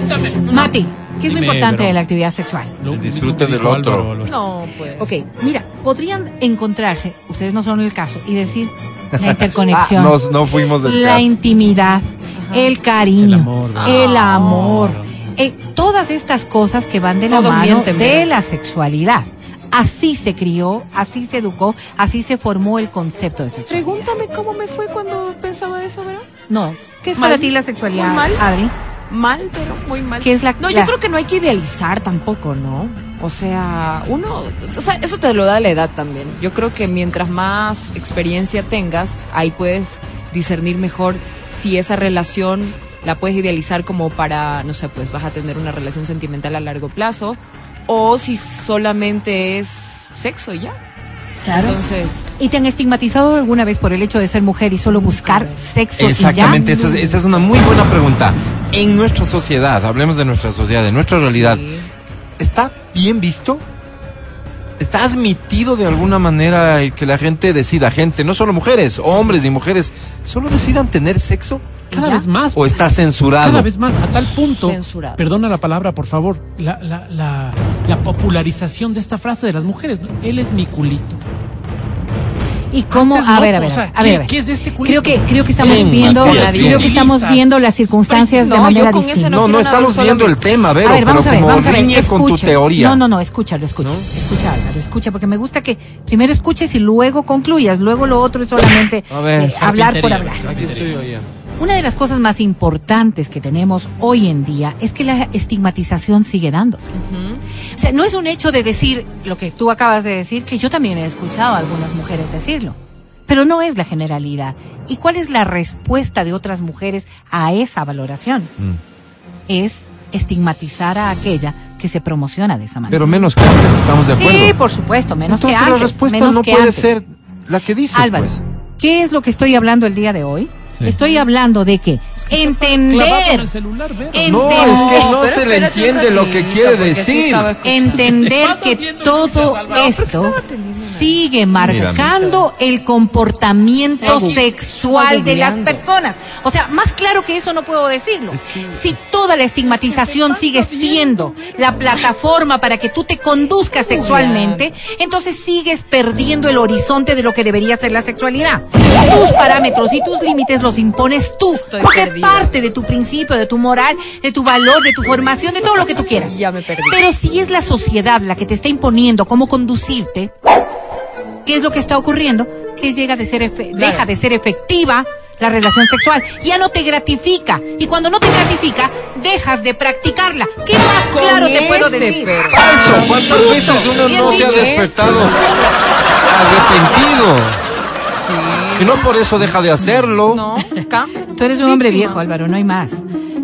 Mati, ¿qué es lo importante de la actividad sexual? El disfrute del otro. No, pues. Ok, mira, podrían encontrarse, ustedes no son el caso, y decir la [laughs] interconexión, Ah, no, no fuimos del la caso. intimidad, el cariño, El amor, ¿verdad? el amor, Ah. eh, todas estas cosas que van de la Todos mano mienten, de la sexualidad. Así se crió, así se educó, así se formó el concepto de sexualidad. Pregúntame cómo me fue cuando pensaba eso, ¿verdad? No, ¿qué es Mal. para ti la sexualidad, Muy mal. Adri? Mal, pero muy mal. ¿Qué es la- No, la- yo creo que no hay que idealizar tampoco, ¿no? O sea, uno, o sea, eso te lo da la edad también. Yo creo que mientras más experiencia tengas, ahí puedes discernir mejor si esa relación la puedes idealizar como para, no sé, pues vas a tener una relación sentimental a largo plazo o si solamente es sexo y ya. Claro. Entonces, ¿Y te han estigmatizado alguna vez por el hecho de ser mujer y solo buscar sexo Exactamente, y ya? esa es, esa es una muy buena pregunta. En nuestra sociedad, hablemos de nuestra sociedad, de nuestra realidad, sí. ¿está bien visto? ¿Está admitido de alguna manera el que la gente decida, gente, no solo mujeres, hombres y mujeres, solo decidan tener sexo? Cada ¿Ya? vez más. ¿O está censurado? Cada vez más, a tal punto. Censurado. Perdona la palabra, por favor. La, la, la, la popularización de esta frase de las mujeres. ¿no? Él es mi culito. ¿Y cómo? Antes a no, ver, a o ver, sea, a ver, a ver. ¿qué- es de este culito? Creo que creo que estamos Bien, viendo Matías, creo que estamos viendo las circunstancias No, de yo manera distinta. No, no estamos viendo el tema, Vero, a ver, vamos pero a ver, como vamos a ver. con tu teoría. No, no, no, escúchalo, escucha. Escucha, Álvaro, escucha, porque me gusta que primero escuches y luego concluyas. Luego lo otro es solamente A ver, eh, hablar por hablar. Aquí estoy yo ya. Una de las cosas más importantes que tenemos hoy en día es que la estigmatización sigue dándose. O sea, no es un hecho de decir lo que tú acabas de decir, que yo también he escuchado a algunas mujeres decirlo, pero no es la generalidad. ¿Y cuál es la respuesta de otras mujeres a esa valoración? Mm. Es estigmatizar a aquella que se promociona de esa manera. Pero menos que antes, estamos de acuerdo. sí, por supuesto, menos Entonces que antes. la respuesta menos no puede antes. ser la que dices, Álvaro, pues. ¿qué es lo que estoy hablando el día de hoy? Estoy hablando de que entender el celular, Vero. En- No, Entender. es que no se le entiende lo que quiere decir. entender que todo esto sigue marcando el comportamiento sexual de las personas. O sea, más claro que eso no puedo decirlo. Si toda la estigmatización sigue siendo la plataforma para que tú te conduzcas sexualmente, entonces sigues perdiendo el horizonte de lo que debería ser la sexualidad. Tus parámetros y tus límites los impones tú, porque. Parte de tu principio, de tu moral, de tu valor, de tu formación, de todo lo que tú quieras. Ya me perdí. Pero si es la sociedad la que te está imponiendo cómo conducirte, ¿qué es lo que está ocurriendo? Que llega de ser efe- deja de ser efectiva la relación sexual, ya no te gratifica y cuando no te gratifica dejas de practicarla. ¿Qué más Con claro te puedo decir? pero- Eso, ¿cuántas veces uno no se ha dicho. despertado arrepentido? Y no por eso deja de hacerlo. No. Tú eres un hombre viejo, Álvaro, no hay más.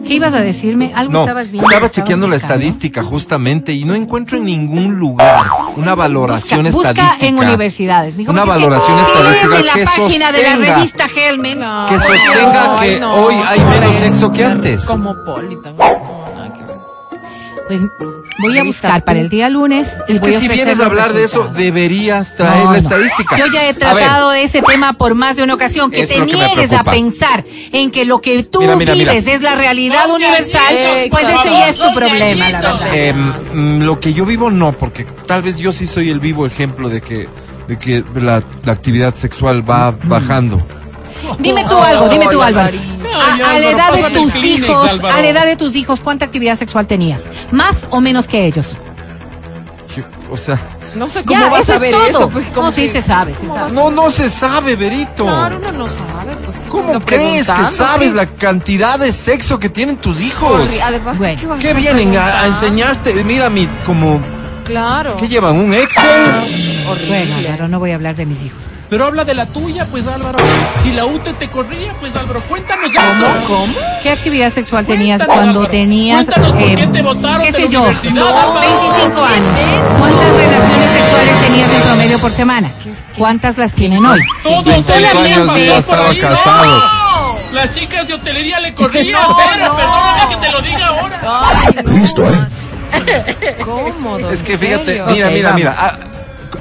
¿Qué ibas a decirme? Algo No, estabas viendo. estaba chequeando la estadística justamente y no encuentro en ningún lugar una valoración busca, estadística. Busca en universidades. mijo, Una que valoración estadística la que página de la sostenga- que sostenga que hoy hay menos sexo que antes. Nada que ver. Pues voy a buscar para el día lunes. Es que si vienes a hablar de eso, deberías traer No, la no. estadística. Yo ya he tratado de ese tema por más de una ocasión. Que Es te lo que niegues a pensar en que lo que tú Mira, mira, mira. vives es la realidad universal, Exacto. pues ese ya es tu problema, la verdad. Eh, mm, lo que yo vivo no, porque tal vez yo sí soy el vivo ejemplo de que, de que la, la actividad sexual va bajando. [laughs] Dime tú algo, dime tú. Alvarito. A, la edad de tus hijos, a la edad de tus hijos, ¿cuánta actividad sexual tenías? ¿Más o menos que ellos? O sea, No sé cómo Ya, vas eso a es ver todo. eso. Pues, como No, sí que- se sabe, se ¿cómo sabe. vas a- no, no se sabe, Berito. Claro, uno no sabe. Pues, ¿Cómo crees que sabes ¿qué? la cantidad de sexo que tienen tus hijos? Horri- Además, Bueno. ¿qué vas ¿Qué a vienen a, enseñarte? Mira, mi, como, Claro. ¿qué llevan? ¿Un Excel? Horrible. Bueno, Álvaro, no voy a hablar de mis hijos. Pero habla de la tuya, pues Álvaro. Si la UTE te corría, pues Álvaro, cuéntanos ¿Cómo? eso. ¿Cómo? ¿Qué actividad sexual tenías cuando Álvaro. tenías, Cuéntanos por eh, qué te botaron qué sé yo, universidad, no, Álvaro. 25 ¿Qué años? ¿Cuántas relaciones sexuales tenías en promedio por semana? ¿Cuántas las tienen hoy? Todos 25 solamente años y ya por estaba ahí, casado. no. Las chicas de hotelería le corrían, [laughs] No, pero no. perdóname que te lo diga ahora. Ay, no. Listo, ¿eh? Cómodo. Es que ¿en fíjate, serio? mira, mira, vamos. mira. A,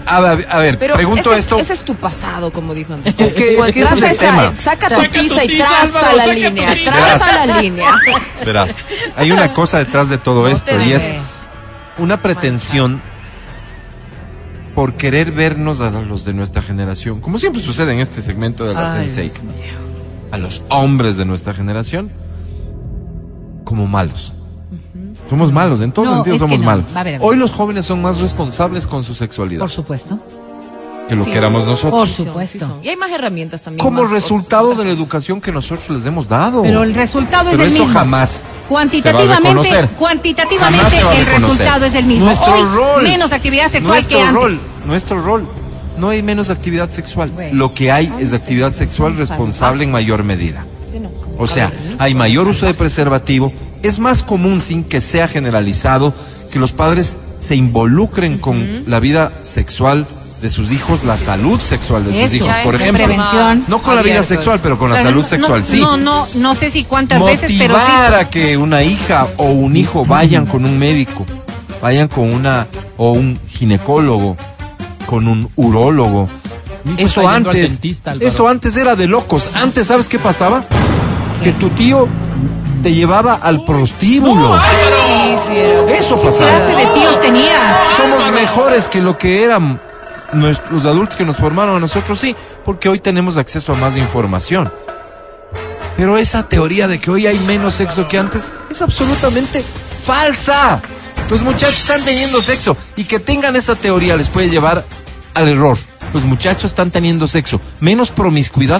a- a ver, Pero pregunto ese, esto. Ese es tu pasado, como dijo antes. Es que- es que ese es el tema. esa- Saca tu Saca tu tiza y traza la línea. Traza la línea. Verás, hay una cosa detrás de todo No esto y es una pretensión por querer vernos a los de nuestra generación, como siempre sucede en este segmento de la Ay, Sensei, Dios mío. a los hombres de nuestra generación como malos. Somos malos, en todo No, sentido somos no. malos. A ver, a ver. Hoy los jóvenes son más responsables con su sexualidad Por supuesto. que lo Sí, que éramos Por nosotros. Son, supuesto. sí. Y hay más herramientas también. Como más- resultado de la educación que nosotros les hemos dado. Pero el resultado es el eso mismo. jamás se va a Cuantitativamente, cuantitativamente se va a el resultado es el mismo. Nuestro Hoy rol, menos actividad sexual nuestro que antes. rol, nuestro rol. No hay menos actividad sexual. Bueno. Lo que hay es actividad sexual responsable en mayor medida. O sea, hay mayor uso de preservativo. Es más común, sin que sea generalizado, que los padres se involucren con la vida sexual de sus hijos, la salud sexual de sus Eso, hijos. Por ejemplo, prevención. no con la vida sexual, pero con la Claro, salud no- sexual, no, sí. No, no, no sé si cuántas veces, pero sí. motivar a que una hija o un hijo vayan con un médico, vayan con una o un ginecólogo, con un urólogo. Eso antes, dentista, eso antes era de locos. Antes, ¿sabes qué pasaba? Que tu tío te llevaba al prostíbulo. Sí, sí. era. Eso ¿Qué clase pasaba. de tíos tenías? Somos mejores que lo que eran los adultos que nos formaron a nosotros, sí, porque hoy tenemos acceso a más información. Pero esa teoría de que hoy hay menos sexo que antes es absolutamente falsa. Los muchachos están teniendo sexo y que tengan esa teoría les puede llevar al error. Los muchachos están teniendo sexo. Menos promiscuidad,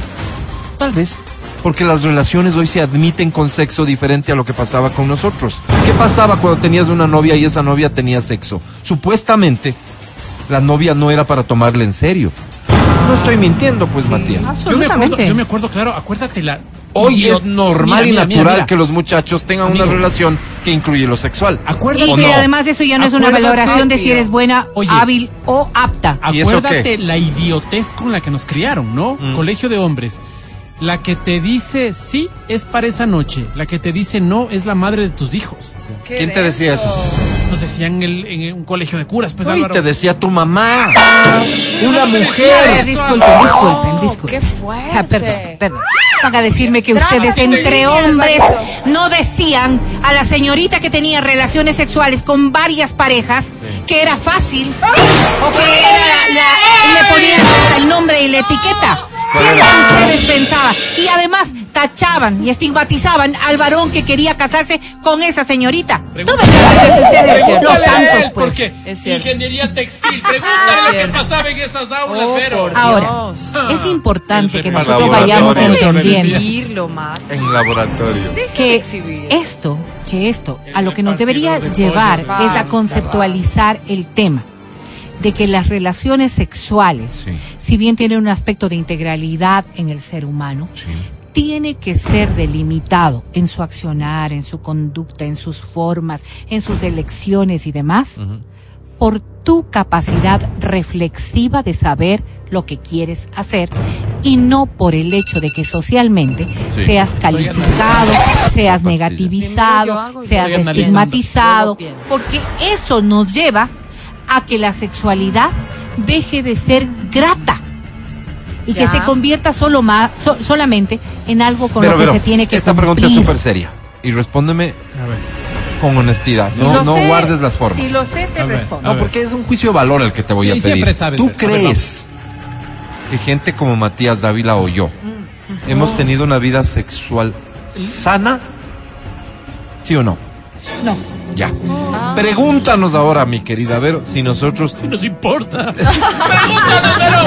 tal vez. Porque las relaciones hoy se admiten con sexo diferente a lo que pasaba con nosotros. ¿Qué pasaba cuando tenías una novia y esa novia tenía sexo? Supuestamente, la novia no era para tomarle en serio. No estoy mintiendo, pues, Matías. Yo me, acuerdo, Absolutamente. yo me acuerdo, claro, acuérdate la... Hoy es normal Mira, y natural mira, mira. que los muchachos tengan una relación que incluye lo sexual. Acuérdate, Y ¿O que no? además eso ya no es una Acuérdate, valoración de si eres buena, Oye. hábil o apta. ¿Y eso Acuérdate qué? la idiotez con la que nos criaron, ¿no? Mm. Colegio de hombres. La que te dice sí es para esa noche. La que te dice no es la madre de tus hijos. Qué ¿Quién te decía denso. Nos decían en, el- en un colegio de curas, pues Álvaro. te decía tu mamá. Una mujer. disculpen, disculpen, disculpen. qué fuerte. O sea, perdón, perdón. Van a decirme que ustedes entre hombres no decían a la señorita que tenía relaciones sexuales con varias parejas que era fácil o que era la, la- le ponían hasta el nombre y la etiqueta. Siempre ustedes pensaban y además tachaban y estigmatizaban al varón que quería casarse con esa señorita. No me ustedes los santos, él, pues. porque Es ingeniería textil. Pregúntale lo que pasaba en esas aulas, Oh, pero... Ahora, Dios. es importante que nosotros vayamos Mar. En laboratorio. que esto, que esto, a lo que nos debería de llevar es a conceptualizar el tema de que las relaciones sexuales, Sí. si bien tienen un aspecto de integralidad en el ser humano, Sí. tiene que ser delimitado en su accionar, en su conducta, en sus formas, en sus elecciones y demás, por tu capacidad reflexiva de saber lo que quieres hacer y no por el hecho de que socialmente Sí. seas calificado, seas negativizado, seas estigmatizado, porque eso nos lleva a que la sexualidad deje de ser grata y que se convierta solo más, so- solamente en algo con Pero, lo que pero, se tiene que esta pregunta es súper seria. Y respóndeme A ver. con honestidad. Si no lo no sé, guardes las formas. Si lo sé, te A respondo. No, porque es un juicio de valor el que te voy a pedir. sabes, ¿Tú ver, crees que gente como Matías Dávila o yo Mm, hemos tenido una vida sexual sana? ¿Sí o no? No. Ya. Pregúntanos ahora, mi querida Vero, si nosotros... Sí nos importa. [laughs]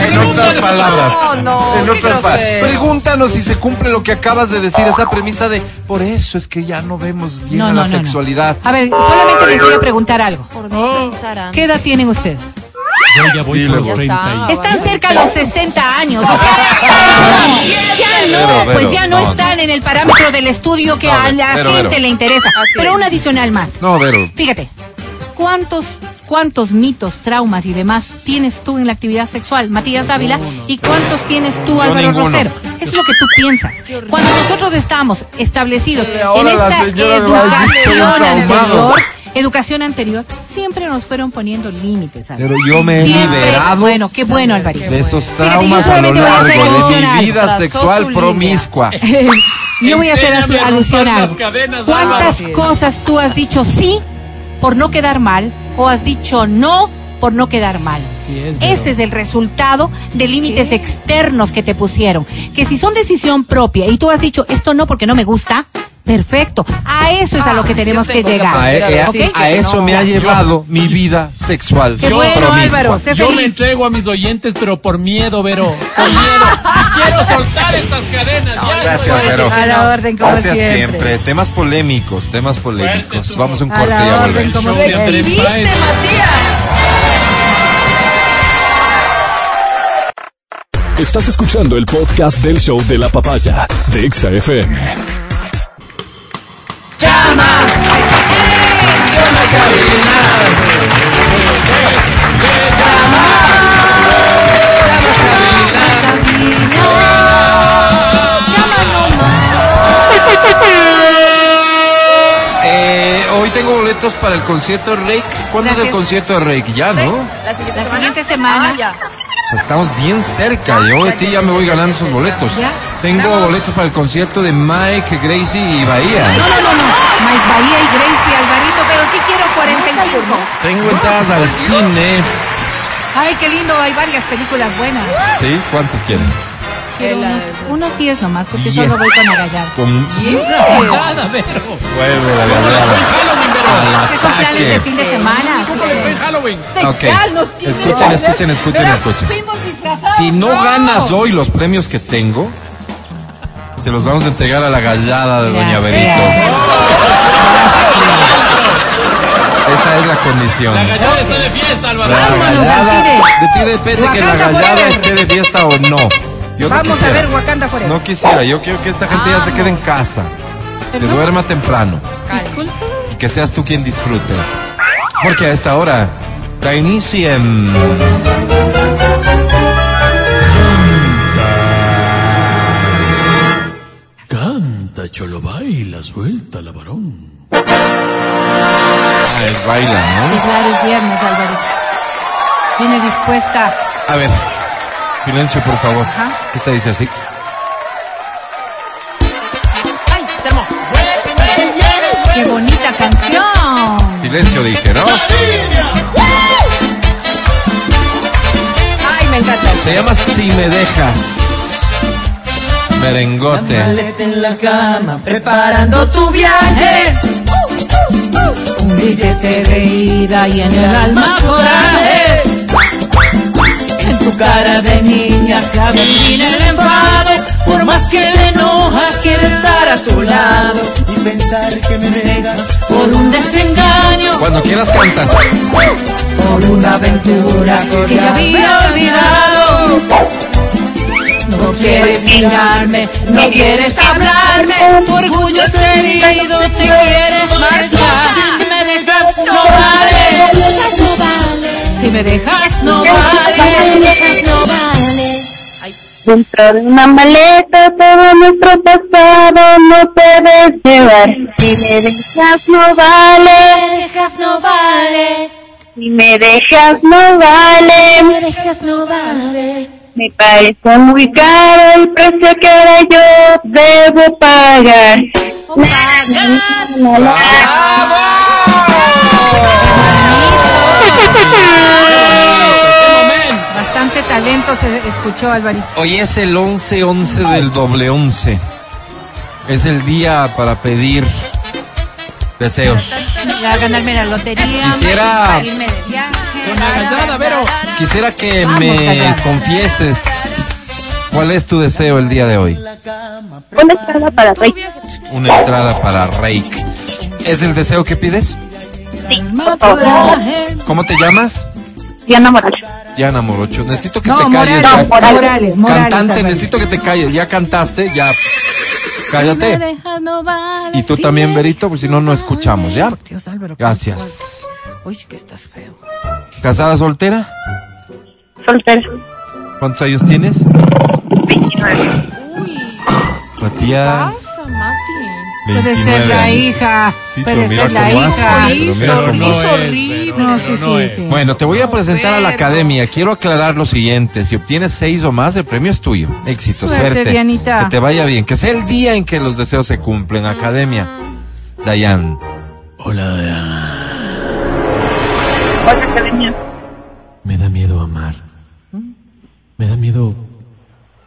En otras palabras. No, no, en qué otras palabras. grosero. Pregúntanos si se cumple lo que acabas de decir, esa premisa de por eso es que ya no vemos bien No, a no, la no, no. sexualidad. A ver, solamente les voy a preguntar algo. Por dónde pensarán. ¿Qué edad tienen ustedes? Yo ya voy Dile, por los vos. 30 Ya y... está. Están cerca a los 60 años. O sea, ya Pero, no, pero, pues ya no, no, están en el parámetro del estudio que No, a la pero, gente pero. le interesa. Así Pero es. un adicional más. No, Vero. Fíjate, ¿cuántos, cuántos mitos, traumas y demás tienes tú en la actividad sexual, Matías Dávila? ¿Y cuántos tienes tú, Yo Álvaro ninguno. Rosero? Es lo que tú piensas. Cuando nosotros estamos establecidos Eh, en esta educación anterior, educación anterior, siempre nos fueron poniendo límites. Álvaro. Pero yo me he Siempre- liberado Bueno, qué bueno, Alvarito. de esos Fíjate, yo traumas a lo voy a hacer largo de alusión a mi algo. vida sexual promiscua. [laughs] Yo voy a hacer alusión a las algo. cadenas, ¿Cuántas Álvaro. cosas tú has dicho sí por no quedar mal o has dicho no por no quedar mal? Sí, es verdad. Ese es el resultado de límites externos que te pusieron. Que si son decisión propia y tú has dicho esto no porque no me gusta, perfecto. A eso es a lo que Ah, tenemos yo que llegar. A, aprender a eso no. me ha llevado mi vida sexual Qué bueno. Álvaro. Sé Yo me entrego a mis oyentes, pero por miedo, Vero. Por miedo. [laughs] Quiero soltar estas cadenas. ya, Gracias, Vero. A la orden, como Gracias siempre. siempre. Temas polémicos, temas polémicos. Vamos a un A corte la y ya orden, volvemos. como Show de siempre. Andrés ¿Viste, Páez. Matías? Estás escuchando el podcast del show de la papaya de FM. Eh, hoy tengo boletos para el concierto de Rake. ¿Cuándo es el Gracias. concierto de Rake? Ya, ¿no? La siguiente La semana. siguiente semana. Ah, ya. O sea, estamos bien cerca. Yo de ti ya me voy ganando esos boletos. Tengo boletos para el concierto de Mike, Gracie y No, Bahía. no, no, no. Mike Bahía y Gracie Alvarito, pero sí quiero 45. Tengo entradas al cine. Ay, qué lindo, hay varias películas buenas. ¿Sí? ¿Cuántos El, unos, eh, unos 10 nomás, porque Yes. solo voy con Agallar. Con... Vuelve la ¿Cómo les fue en Halloween, Vero? Que son planes de fin de semana. ¿Cómo les fue en Halloween? Ok. Legal, no tiene Escuchen, escuchen, escuchen, escuchen. Si no no. ganas hoy los premios que tengo, se los vamos a entregar a la gallada de Doña. Berito. Esa es la condición. La gallada está de fiesta, Álvaro. De ti depende que la gallada forever. esté de fiesta o no. Yo no Vamos a quisiera. ver Wakanda Forever. No quisiera, yo quiero que esta gente ya se quede en casa, que duerma temprano Disculpe. y que seas tú quien disfrute. Porque a esta hora da inicio en... Canta, cholo, baila, suelta la varón. Ah, es baila, Sí, ¿no? claro, es viernes, Alvarito. Viene dispuesta. A ver, silencio por favor. Ajá. Esta dice así. Silencio dije, ¿no? Ay, me encanta. Se llama Si me dejas. Merengote. maleta en la cama, preparando tu viaje. Un billete de ida y en el alma coraje. En tu cara de niña cabe el enfado. Por más que le enojas, quiere estar a tu lado. Y pensar que me dejas por un desengaño. Cuando quieras cantas. Por una aventura que ya había olvidado. No quieres mirarme, no quieres hablarme, tu orgullo es herido, te quieres marchar. Si me dejas no vale, si me dejas no vale. Dentro de una maleta todo nuestro pasado no puedes llevar. Si me dejas no vale, dejas no vale, si me dejas no vale. dejas no vale. Me parece muy caro el precio que ahora yo debo pagar. La, la, Bastante talento se escuchó, Alvarito. Hoy es el 11-11 del doble 11. Es el día para pedir deseos. A ganarme la lotería. Quisiera- irme de viaje. Con la gallada, Vero. Quisiera que Vamos, me callada. confieses cuál es tu deseo el día de hoy. Una escala para rey. Una entrada para Rake. ¿Es el deseo que pides? Sí, favor. ¿Cómo te llamas? Diana Morales. Diana Morocho. Necesito que No, te calles. Morales, ya. Morales. Morales, Morales. Cantante, necesito que te calles. Ya cantaste, ya. Cállate. no Y tú también, Berito, pues si no, no escuchamos, ¿ya? Gracias. Hoy sí que estás feo. ¿Casada soltera? Soltera. ¿Cuántos años tienes? 29. Matías. Puede 29 ser la años. hija. Sí, puede ser la hija. horrible. No, sí, sí, sí. Bueno, te voy a presentar a la academia. Quiero aclarar lo siguiente. Si obtienes seis o más, el premio es tuyo. Éxito, Suerte, suerte. Dianita. Que te vaya bien. Que sea el día en que los deseos se cumplen. Academia. Dayan. Hola, Diana. Hola, academia. Me da miedo amar. Me da miedo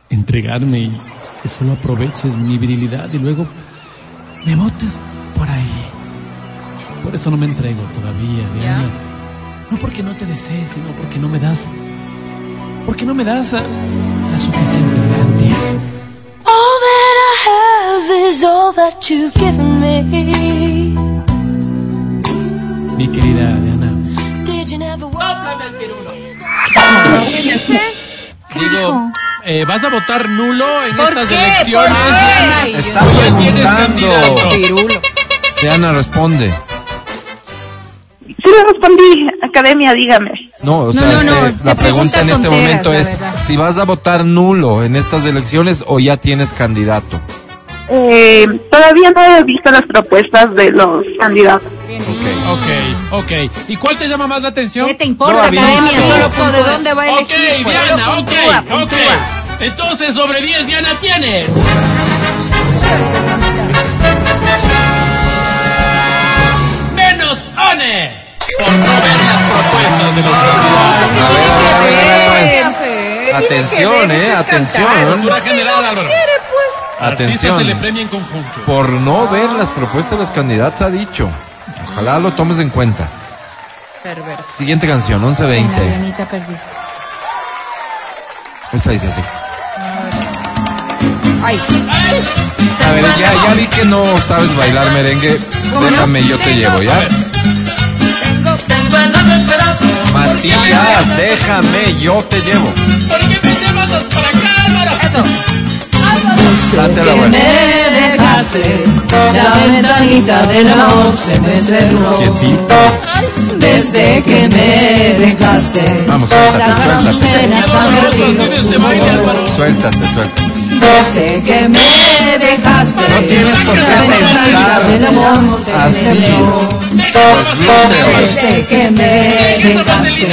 entregarme y que solo aproveches mi virilidad y luego me botes por ahí. Por eso no me entrego todavía, Diana. No porque no te desee, sino porque no me das. Porque no me das ah, las suficientes garantías. All that I have is all that you've given me. Mi querida Diana. Did you never ¿Qué dice? Digo, eh, ¿vas a votar nulo en ¿Por estas qué? elecciones? ¿Por qué? Está ¿O ya tienes candidato? Pirulo. Diana, responde. Sí le respondí, academia, dígame. No, o No, sea, no, no, este, te la pregunta en este momento es si vas a votar nulo en estas elecciones o ya tienes candidato. Eh, todavía no he visto las propuestas de los candidatos. Ok, ok. ¿Y cuál te llama más la atención? ¿Qué te importa, No academia? ¿De dónde va a Ok, elegir? pues? Diana, ok, puntúa, ok. Entonces, sobre 10, Diana, tienes. Menos ONE. Por no ver las propuestas de los candidatos. Atención, eh, atención. Cultura general, Álvaro. Atención. se le premia en conjunto. Por no ver las propuestas de los candidatos ha dicho. Ojalá lo tomes en cuenta. Perverso. Siguiente canción, 1120. Dianita, perdiste. Esta dice así. Ay, A ver, ya, ya vi que no sabes bailar merengue. Déjame, yo te llevo, ¿ya? Matías, déjame, yo te llevo. ¿Por qué me llevas para acá, Álvaro? eso. Date la vuelta. me dejaste? La ventanita del amor se me cerró. Quietito. Desde que me dejaste. Vamos, suéltate, Las suéltate. han perdido su. Álvaro. Suéltate, suéltate. Desde que me dejaste. No tienes por qué pensar del amor así. Desde que me dejaste.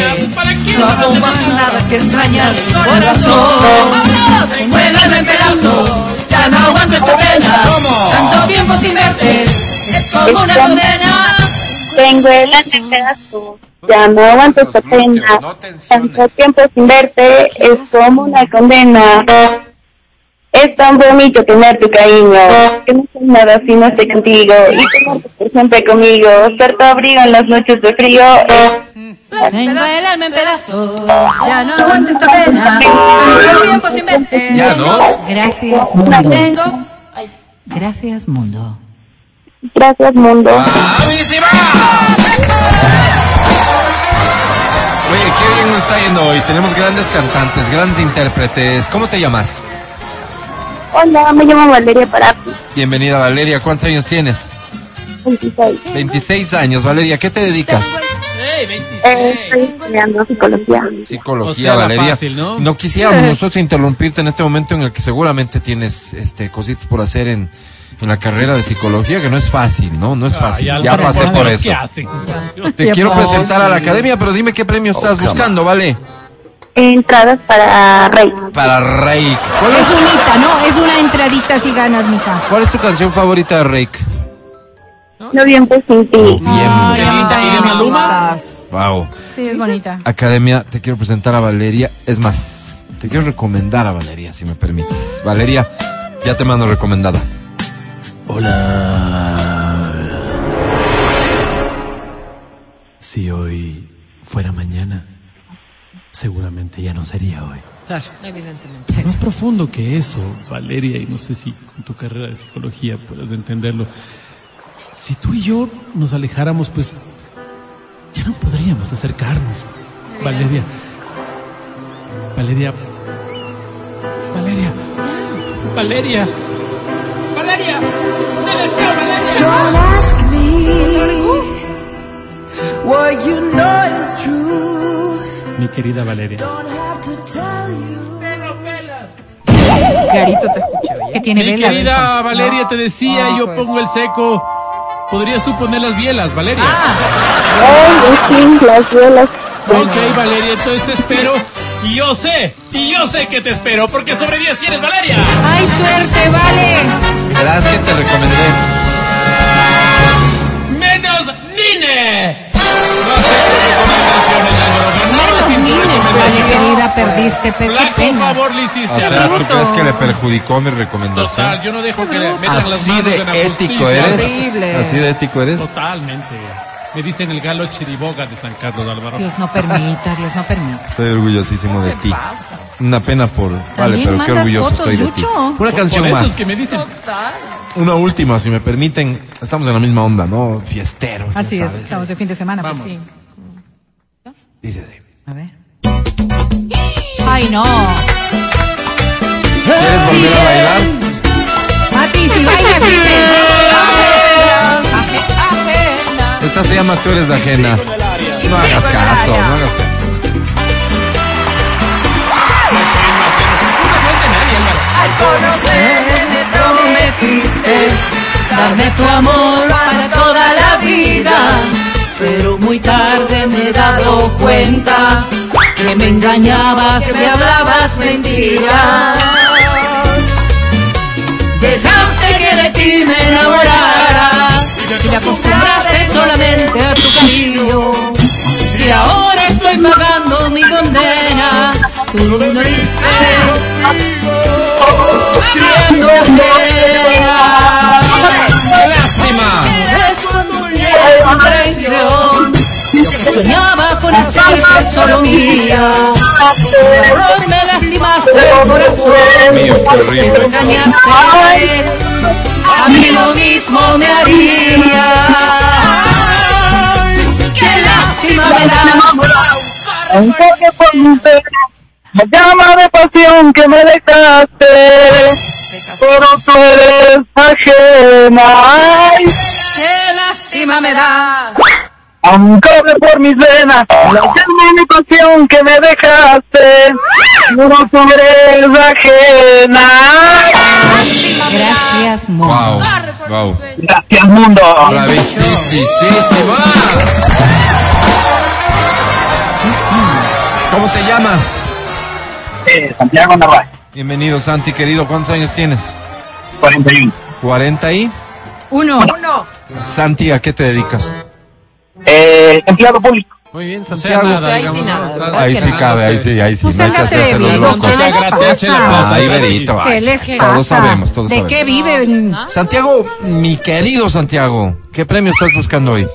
No hago más nada que extrañar tu corazón. Tengo el alma en pedazos, ya no aguanto esta pena. Tanto tiempo sin verte, es como una condena. Tengo el alma en pedazos, ya no aguanto esta pena. Tanto tiempo sin verte es como una condena. Es tan bonito tener tu cariño, que no soy nada si no estoy contigo. Y tenerte siempre conmigo, ser tu abrigo en las noches de frío. Tengo el alma en pedazos, ya no aguanto esta pena. Tanto tiempo sin verte. Ya, ¿no? Gracias, mundo. Tengo Gracias, mundo. Gracias, mundo. ¡Bravísima! Oye, qué bien nos está yendo hoy. Tenemos grandes cantantes, grandes intérpretes. ¿Cómo te llamas? Hola, me llamo Valeria Parapi. Bienvenida Valeria, ¿cuántos años tienes? 26. 26 años, Valeria, ¿qué te dedicas? Eh, estoy estudiando psicología. Psicología, O sea, la Valeria. fácil, ¿no? quisiéramos [laughs] nosotros interrumpirte en este momento en el que seguramente tienes este cositas por hacer en, en la carrera de psicología, que no es fácil, ¿no? No es fácil. Ay, ya pasé por eso. Te quiero presentar a la academia, pero dime qué premio estás buscando, ¿vale? Entradas para Rey. Para Reik. ¿Cuál Es es, unita, ¿no? Es una entradita si ganas, mija. cuál es tu canción favorita de Reik? Noviembre sin ti. Bien. ¿Y de Maluma? Wow. Sí, es bonita. Academia, te quiero presentar a Valeria. Es más, te quiero recomendar a Valeria, si me permites. Valeria, ya te mando recomendada. Si hoy fuera mañana, seguramente ya no sería hoy. Evidentemente. Más profundo que eso, Valeria, y no sé si con tu carrera de psicología puedas entenderlo. Si tú y yo nos alejáramos, pues ya no podríamos acercarnos. Valeria. Valeria. Valeria. Valeria. Valeria. Te deseo, Valeria. Don't ask me what you know is true. Mi querida Valeria. Clarito te escuché, oye. Que tiene Mi vela. querida Valeria, te decía, Ah, yo pues. pongo el seco. ¿Podrías tú poner las bielas, Valeria? Ay, sí, las velas. Ok, Valeria, entonces te espero. Y yo sé, y yo sé que te espero, porque sobre 10 tienes, Valeria. ¡Ay, suerte, vale! Verás que te recomendé. ¡Menos Nine! Querida, perdiste, pe- qué pena. favor le hiciste, O sea. ¿tú crees que le perjudicó mi recomendación? Total, yo no dejo que le metan las Así manos en la de ético eres. Horrible. Así de ético eres. Totalmente. Me dicen el galo chiriboga de San Carlos, Álvaro. Dios no permita, Dios no permita. Estoy orgullosísimo de ti. Una pena por. Vale, pero qué orgulloso fotos, estoy de ti. Una canción Por eso más. es que me dicen. Una última, si me permiten. Estamos en la misma onda, ¿no? Fiesteros. ya Así es, sabes. estamos de fin de semana. pues. Vamos. Dice así. A ver. Ay, no. ¿Quieres volver a bailar? Mati, si bailas, [laughs] dice. Esta se llama Tú eres ajena. No hagas caso, no hagas caso. Al conocerme me prometiste darme tu amor para toda la vida. Pero muy tarde me he dado cuenta que me engañabas, me hablabas mentiras. Dejaste que de ti me enamorara y te acostumbraste solamente a tu cariño. Y ahora estoy pagando mi condena. Tú no diste siendo ajena. ¡Lástima! Es una traición. Soñaba con hacerte solo mío. Error me lastimaste el corazón. Mío, qué horrible. engañaste a mí lo mismo me haría. Ay, Qué lástima me da. Aunque por mi pena, me llama de pasión que me dejaste. Pero tú eres ajena. Ay, Qué lástima me da. Aunque por mis venas, la pasión que me dejaste. Tú eres ajena. Gracias, Mo. Wow, wow. Gracias, mundo. Bravísima. ¿Cómo te llamas? Eh, Santiago Narváez, Bienvenido, Santi, querido. ¿Cuántos años tienes? 41. 40 y. Uno. Uno. Santi, ¿a qué te dedicas? Eh, empleado público. Muy bien, Santiago. nada, ahí sí digamos, nada, ¿no? ¿verdad? Ahí sí cabe, ahí sí, ahí sí. Pues No hay que hacerse los locos. ¿qué les Agradece la pasa? plaza. Ay, Berito, ¿Qué ay. les Todos sabemos, todos ¿De sabemos. qué viven? Santiago, mi querido Santiago, ¿qué premio estás buscando hoy?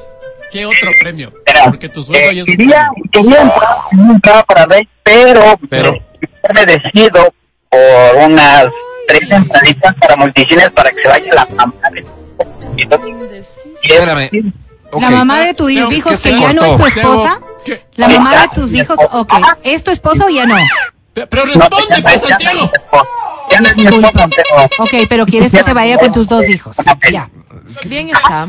¿Qué otro premio? Porque tu sueldo eh, ya es un quería, premio. quería entrar en un trabajo para Rey, pero, Pero. me decido por unas tres entraditas para multicines para que se vaya la mamá de Espérame. La mamá de tus Pero, hijos ¿qué se que ya no es tu esposa. ¿Qué? La mamá de tus hijos, ok. ¿Es tu esposa o ya no? Pe- Pero No, responde, ya- pues, Santiago. Ya no es mi esposa, pero... Ok, pero quieres que se vaya con tus dos hijos. Ya. Bien está.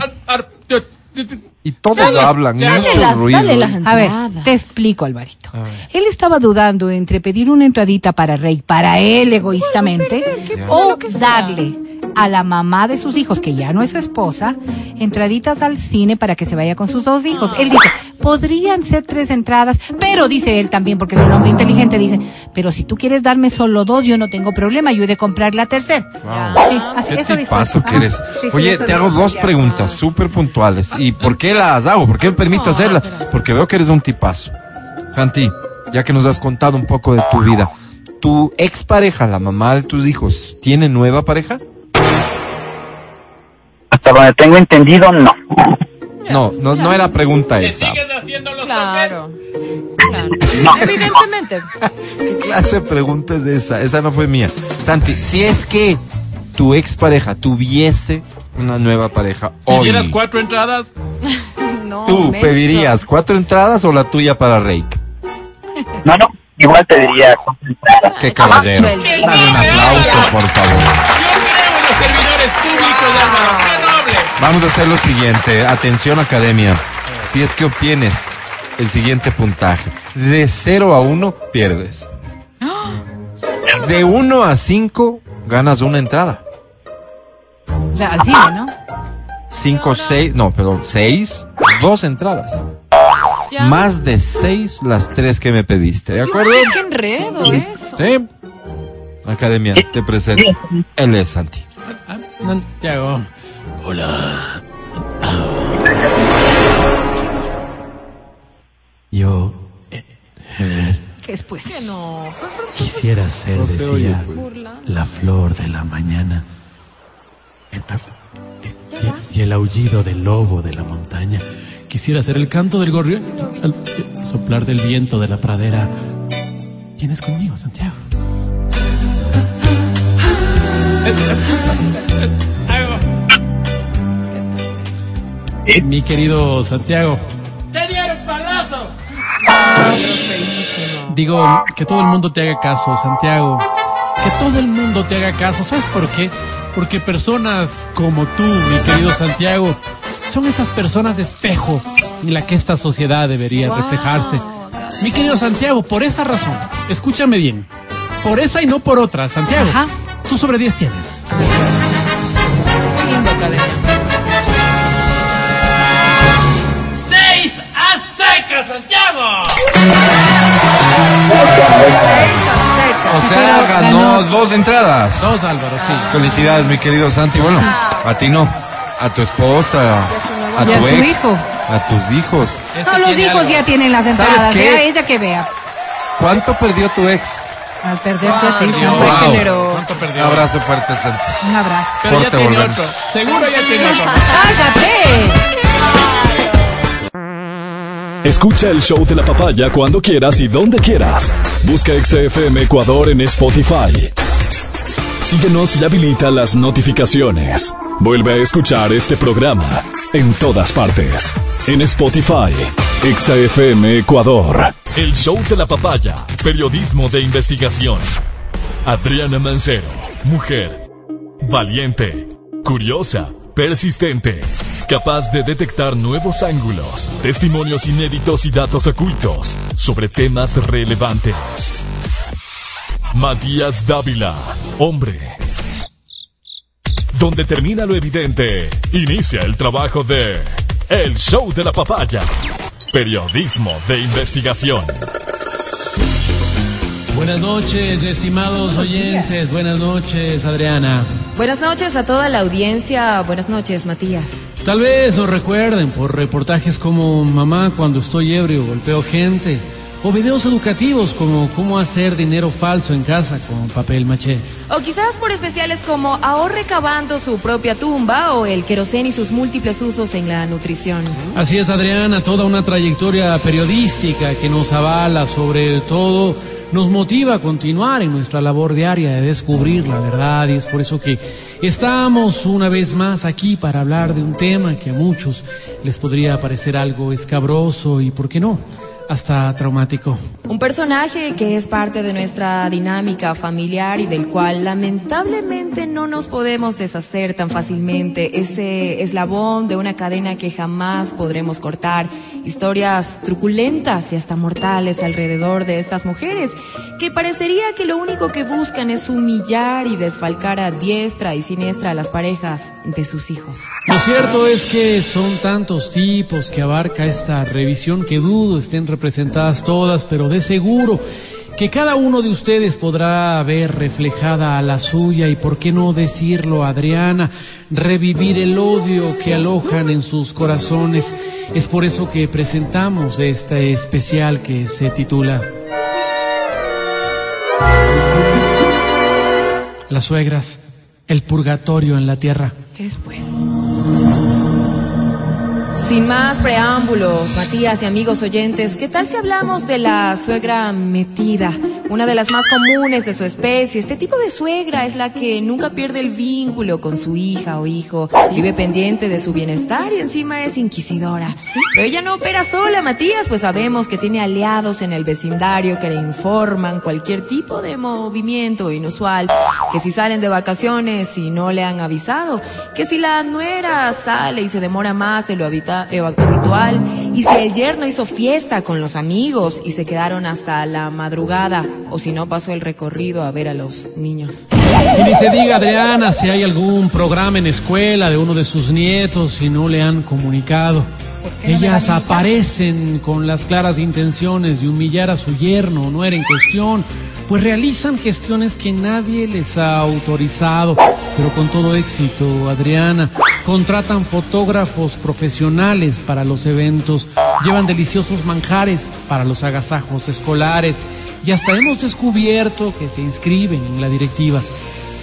Y todos hablan, Dale mucho las, ruido. dale las A ver, te explico, Alvarito. Él estaba dudando entre pedir una entradita para Rey, para él egoístamente, o darle a la mamá de sus hijos, que ya no es su esposa, entraditas al cine para que se vaya con sus dos hijos. Él dice, podrían ser tres entradas, pero dice él también, porque es un hombre inteligente, dice, pero si tú quieres darme solo dos, yo no tengo problema, yo he de comprar la tercera. Sí, así, ¿Qué eso dijo. tipazo Ajá. que eres? Sí, sí, Oye, te hago dos preguntas súper puntuales. ¿Y por qué las hago? ¿Por qué me permito hacerlas? Porque veo que eres un tipazo. Santi, ya que nos has contado un poco de tu vida, ¿tu expareja, la mamá de tus hijos, tiene nueva pareja? Hasta donde tengo entendido, no. No, no, no era pregunta esa. Claro. Claro. Evidentemente. [laughs] ¿Qué clase de pregunta es esa? Esa no fue mía. Santi, si es que tu expareja tuviese una nueva pareja hoy, ¿Tuvieras cuatro entradas? [laughs] No, ¿tú menso. pedirías cuatro entradas o la tuya para Reik? No, no. Igual te diría... Qué caballero. Macho, el- Dale un aplauso, por favor. Yo creo en los servidores públicos, Álvaro. Vamos a hacer lo siguiente. Atención, academia. Si es que obtienes el siguiente puntaje. De 0 a 1, pierdes. De 1 a 5, ganas una entrada. Al cine, ¿no? 5, 6, no, perdón, 6, dos entradas. Ya. Más de 6 las tres que me pediste. ¿De acuerdo? Qué enredo eso. Sí. Academia, te presento. Él es Santi. Ah, Santiago. Hola. Yo eh, ¿Qué es pues? Que no. quisiera ser, decía, la flor de la mañana. El- y, y el aullido del lobo de la montaña. Quisiera ser el canto del gorrión, el soplar del viento de la pradera. ¿Vienes conmigo, Santiago? Mi querido Santiago. ¡Te dieron palazo! Digo, que todo el mundo te haga caso, Santiago. Que todo el mundo te haga caso. ¿Sabes por qué? Porque personas como tú, mi querido Santiago, son esas personas de espejo en la que esta sociedad debería Wow, reflejarse. Mi querido Santiago, por esa razón, escúchame bien. Por esa y no por otra, Santiago. Ajá. Tú sobre 10 tienes. Muy lindo, academia. Santiago! O sea, ganó dos entradas. Dos, Álvaro, sí. Felicidades, mi querido Santi. Bueno, a ti no. A tu esposa, a tu Y a su ex, hijo. a tus hijos. Este No, los hijos algo. ya tienen las ¿Sabes entradas. Ya ella que vea. ¿Cuánto perdió tu ex? Al perderte a ti. ¿Cuánto Un perdió? abrazo fuerte, Santi. Un abrazo. Pero ya Corte, tiene otro. Seguro ya tiene [laughs] otro. ¡Cállate! Escucha el show de la papaya cuando quieras y donde quieras. Busca XFM Ecuador en Spotify. Síguenos y habilita las notificaciones. Vuelve a escuchar este programa en todas partes. En Spotify, XFM Ecuador. El show de la papaya. Periodismo de investigación. Adriana Mancero, mujer. Valiente, curiosa, persistente, capaz de detectar nuevos ángulos, testimonios inéditos y datos ocultos sobre temas relevantes. Matías Dávila, hombre. Donde termina lo evidente, inicia el trabajo de El Show de la Papaya. Periodismo de investigación. Buenas noches, estimados oyentes. Buenas noches, Adriana. Buenas noches a toda la audiencia. Buenas noches, Matías. Tal vez nos recuerden por reportajes como Mamá cuando estoy ebrio golpeo gente o videos educativos como cómo hacer dinero falso en casa con papel maché. O quizás por especiales como ahorre cavando su propia tumba o el querosén y sus múltiples usos en la nutrición. Así es, Adriana, toda una trayectoria periodística que nos avala, sobre todo nos motiva a continuar en nuestra labor diaria de descubrir la verdad y es por eso que estamos una vez más aquí para hablar de un tema que a muchos les podría parecer algo escabroso y, ¿por qué no?, hasta traumático. Un personaje que es parte de nuestra dinámica familiar y del cual lamentablemente no nos podemos deshacer tan fácilmente. Ese eslabón de una cadena que jamás podremos cortar. Historias truculentas y hasta mortales alrededor de estas mujeres que parecería que lo único que buscan es humillar y desfalcar a diestra y siniestra a las parejas de sus hijos. Lo cierto es que son tantos tipos que abarca esta revisión que dudo estén representadas todas, pero de seguro que cada uno de ustedes podrá ver reflejada a la suya y por qué no decirlo, Adriana, revivir el odio que alojan en sus corazones. Es por eso que presentamos este especial que se titula Las suegras, el purgatorio en la tierra. ¿Qué después? Sin más preámbulos, Matías y amigos oyentes, ¿qué tal si hablamos de la suegra metida? Una de las más comunes de su especie. Este tipo de suegra es la que nunca pierde el vínculo con su hija o hijo, vive pendiente de su bienestar y encima es inquisidora. Pero ella no opera sola, Matías, pues sabemos que tiene aliados en el vecindario que le informan cualquier tipo de movimiento inusual, que si salen de vacaciones y no le han avisado, que si la nuera sale y se demora más de lo habita- eh, habitual, y si el yerno hizo fiesta con los amigos y se quedaron hasta la madrugada, o si no pasó el recorrido a ver a los niños. Y ni se diga, Adriana, si hay algún programa en escuela de uno de sus nietos y no le han comunicado. Ellas aparecen con las claras intenciones de humillar a su yerno, no era en cuestión, pues realizan gestiones que nadie les ha autorizado, pero con todo éxito, Adriana. Contratan fotógrafos profesionales para los eventos, llevan deliciosos manjares para los agasajos escolares y hasta hemos descubierto que se inscriben en la directiva.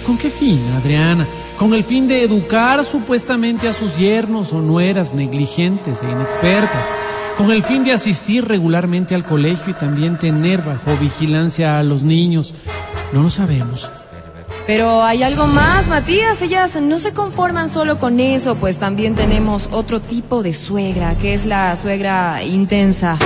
¿Con qué fin, Adriana? Con el fin de educar supuestamente a sus yernos o nueras negligentes e inexpertas. Con el fin de asistir regularmente al colegio y también tener bajo vigilancia a los niños. No lo sabemos. Pero hay algo más, Matías. Ellas no se conforman solo con eso, pues también tenemos otro tipo de suegra, que es la suegra intensa.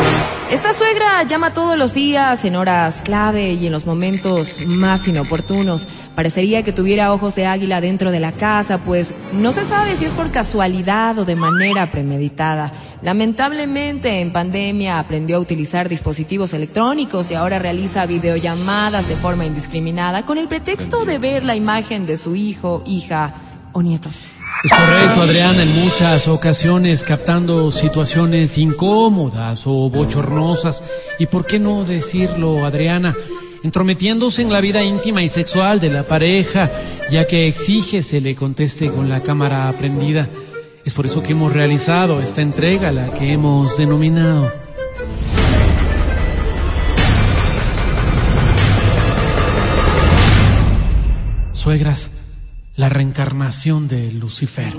Esta suegra llama todos los días en horas clave y en los momentos más inoportunos. Parecería que tuviera ojos de águila dentro de la casa, pues no se sabe si es por casualidad o de manera premeditada. Lamentablemente en pandemia aprendió a utilizar dispositivos electrónicos y ahora realiza videollamadas de forma indiscriminada con el pretexto de ver la imagen de su hijo, hija o nietos. Es correcto, Adriana, en muchas ocasiones captando situaciones incómodas o bochornosas. ¿Y por qué no decirlo, Adriana? Entrometiéndose en la vida íntima y sexual de la pareja, ya que exige se le conteste con la cámara prendida. Es por eso que hemos realizado esta entrega, la que hemos denominado Suegras, la reencarnación de Lucifer.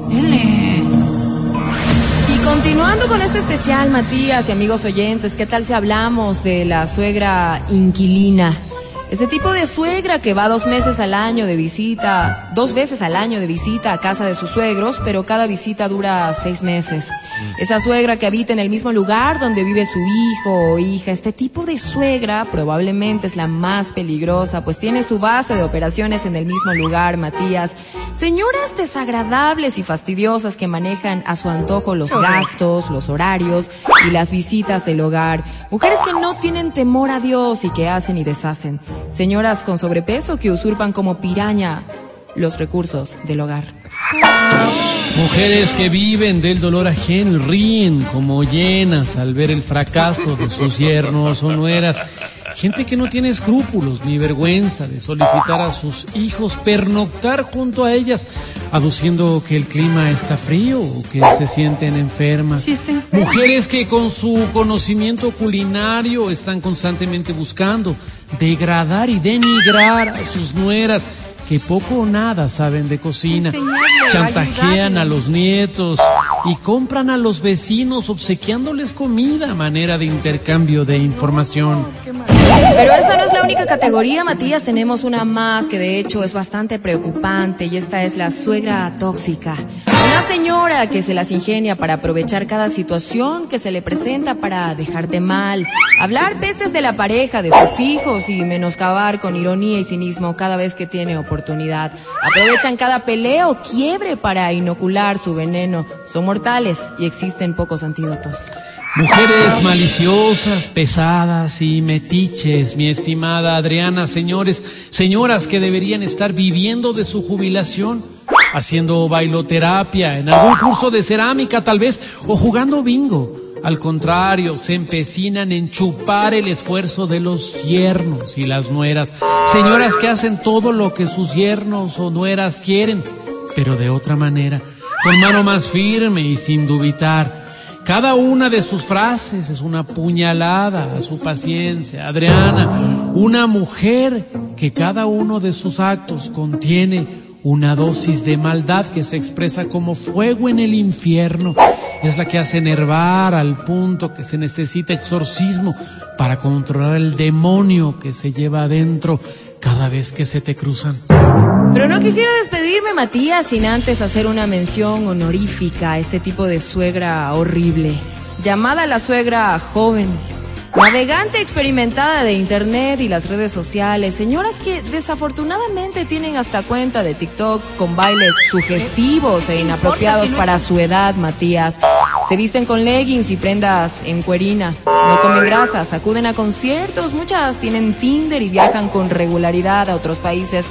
Y continuando con esto especial, Matías y amigos oyentes, ¿qué tal si hablamos de la suegra inquilina? Este tipo de suegra que va dos meses al año de visita, dos veces al año de visita a casa de sus suegros, pero cada visita dura seis meses. Esa suegra que habita en el mismo lugar donde vive su hijo o hija, este tipo de suegra probablemente es la más peligrosa, pues tiene su base de operaciones en el mismo lugar, Matías. Señoras desagradables y fastidiosas que manejan a su antojo los gastos, los horarios y las visitas del hogar. Mujeres que no tienen temor a Dios y que hacen y deshacen. Señoras con sobrepeso que usurpan como piraña los recursos del hogar. [laughs] Mujeres que viven del dolor ajeno y ríen como llenas al ver el fracaso de sus yernos o nueras. Gente que no tiene escrúpulos ni vergüenza de solicitar a sus hijos pernoctar junto a ellas, aduciendo que el clima está frío o que se sienten enfermas. Sí. Mujeres que con su conocimiento culinario están constantemente buscando degradar y denigrar a sus nueras que poco o nada saben de cocina. Enseñarle, Chantajean ayudarle. a los nietos y compran a los vecinos obsequiándoles comida a manera de intercambio de información. Pero esa no es la única categoría, Matías. Tenemos una más que de hecho es bastante preocupante y esta es la suegra tóxica. Una Una señora que se las ingenia para aprovechar cada situación que se le presenta para dejarte mal, hablar pestes de la pareja, de sus hijos y menoscabar con ironía y cinismo cada vez que tiene oportunidad. Aprovechan cada pelea o quiebre para inocular su veneno. Son mortales y existen pocos antídotos. Mujeres maliciosas, pesadas y metiches, mi estimada Adriana, señores, señoras que deberían estar viviendo de su jubilación, haciendo bailoterapia, en algún curso de cerámica tal vez, o jugando bingo. Al contrario, se empecinan en chupar el esfuerzo de los yernos y las nueras. Señoras que hacen todo lo que sus yernos o nueras quieren, pero de otra manera, con mano más firme y sin dubitar. Cada una de sus frases es una puñalada a su paciencia. Adriana, una mujer que cada uno de sus actos contiene una dosis de maldad que se expresa como fuego en el infierno. Es la que hace enervar al punto que se necesita exorcismo para controlar el demonio que se lleva adentro cada vez que se te cruzan. Pero no quisiera despedirme, Matías, sin antes hacer una mención honorífica a este tipo de suegra horrible, llamada la suegra joven. Navegante experimentada de internet y las redes sociales, señoras que desafortunadamente tienen hasta cuenta de TikTok con bailes sugestivos e inapropiados para su edad, Matías. Se visten con leggings y prendas en cuerina, no comen grasas, acuden a conciertos, muchas tienen Tinder y viajan con regularidad a otros países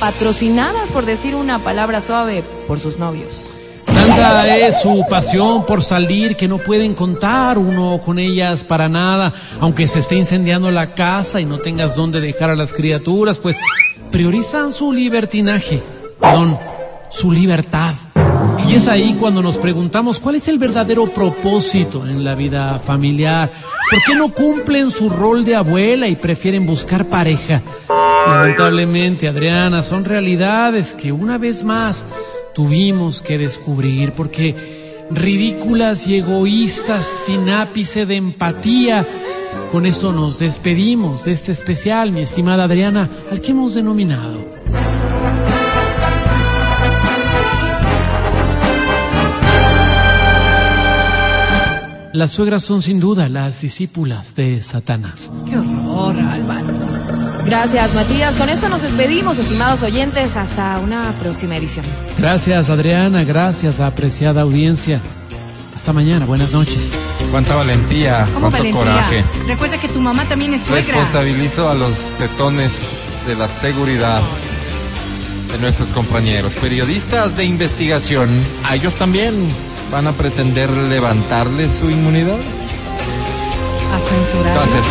patrocinadas, por decir una palabra suave, por sus novios. Tanta es su pasión por salir que no pueden contar uno con ellas para nada, aunque se esté incendiando la casa y no tengas dónde dejar a las criaturas, pues priorizan su libertinaje, perdón, su libertad. Y es ahí cuando nos preguntamos cuál es el verdadero propósito en la vida familiar. ¿Por qué no cumplen su rol de abuela y prefieren buscar pareja? Lamentablemente, Adriana, son realidades que una vez más tuvimos que descubrir porque ridículas y egoístas sin ápice de empatía. Con esto nos despedimos de este especial, mi estimada Adriana, al que hemos denominado Las suegras son sin duda las discípulas de Satanás. Qué horror, Álvaro. Gracias, Matías. Con esto nos despedimos, estimados oyentes. Hasta una próxima edición. Gracias, Adriana. Gracias, apreciada audiencia. Hasta mañana. Buenas noches. Cuánta valentía, ¿Cómo cuánto valentía? coraje. Recuerda que tu mamá también es suegra. Responsabilizo a los tetones de la seguridad de nuestros compañeros. Periodistas de investigación, ¿a ellos también van a pretender levantarle su inmunidad? A censurarlo. Gracias,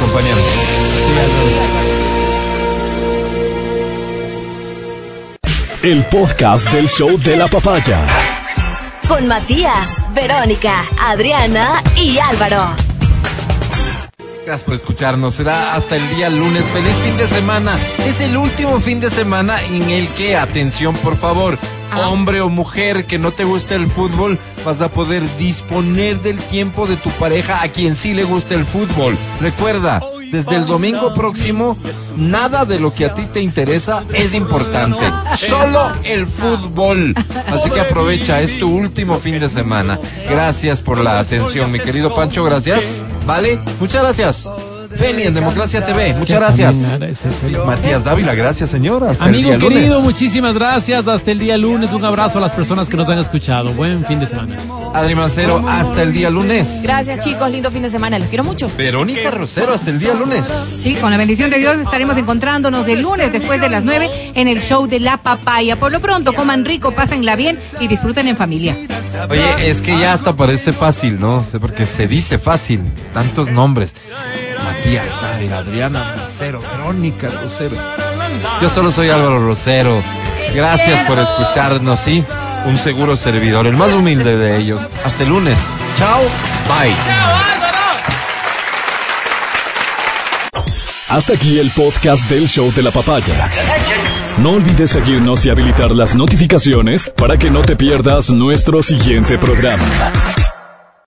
El podcast del show de la papaya. Con Matías, Verónica, Adriana y Álvaro. Gracias por escucharnos. Será hasta el día lunes. Feliz fin de semana. Es el último fin de semana en el que, atención por favor, hombre o mujer que no te guste el fútbol, vas a poder disponer del tiempo de tu pareja a quien sí le gusta el fútbol. Recuerda, desde el domingo próximo, nada de lo que a ti te interesa es importante. Solo el fútbol. Así que aprovecha, es tu último fin de semana. Gracias por la atención, mi querido Pancho, gracias. ¿Vale? Muchas gracias. Feli en Democracia TV, muchas gracias. Matías Dávila, gracias señor. Hasta Amigo el día querido, lunes. muchísimas gracias. Hasta el día lunes. Un abrazo a las personas que nos han escuchado. Buen fin de semana. Adri Mancero, hasta el día lunes. Gracias, chicos. Lindo fin de semana. Los quiero mucho. Verónica Rosero, hasta el día lunes. Sí, con la bendición de Dios estaremos encontrándonos el lunes después de las 9 en el show de la papaya. Por lo pronto, coman rico, pásenla bien y disfruten en familia. Oye, es que ya hasta parece fácil, ¿no? Sé porque se dice fácil. Tantos nombres. Matías Dávila, Adriana Rosero, Verónica Rosero. Yo solo soy Álvaro Rosero. Gracias por escucharnos, sí. Un seguro servidor, el más humilde de ellos. Hasta el lunes. Chao. Bye. Hasta aquí el podcast del show de la papaya. No olvides seguirnos y habilitar las notificaciones para que no te pierdas nuestro siguiente programa.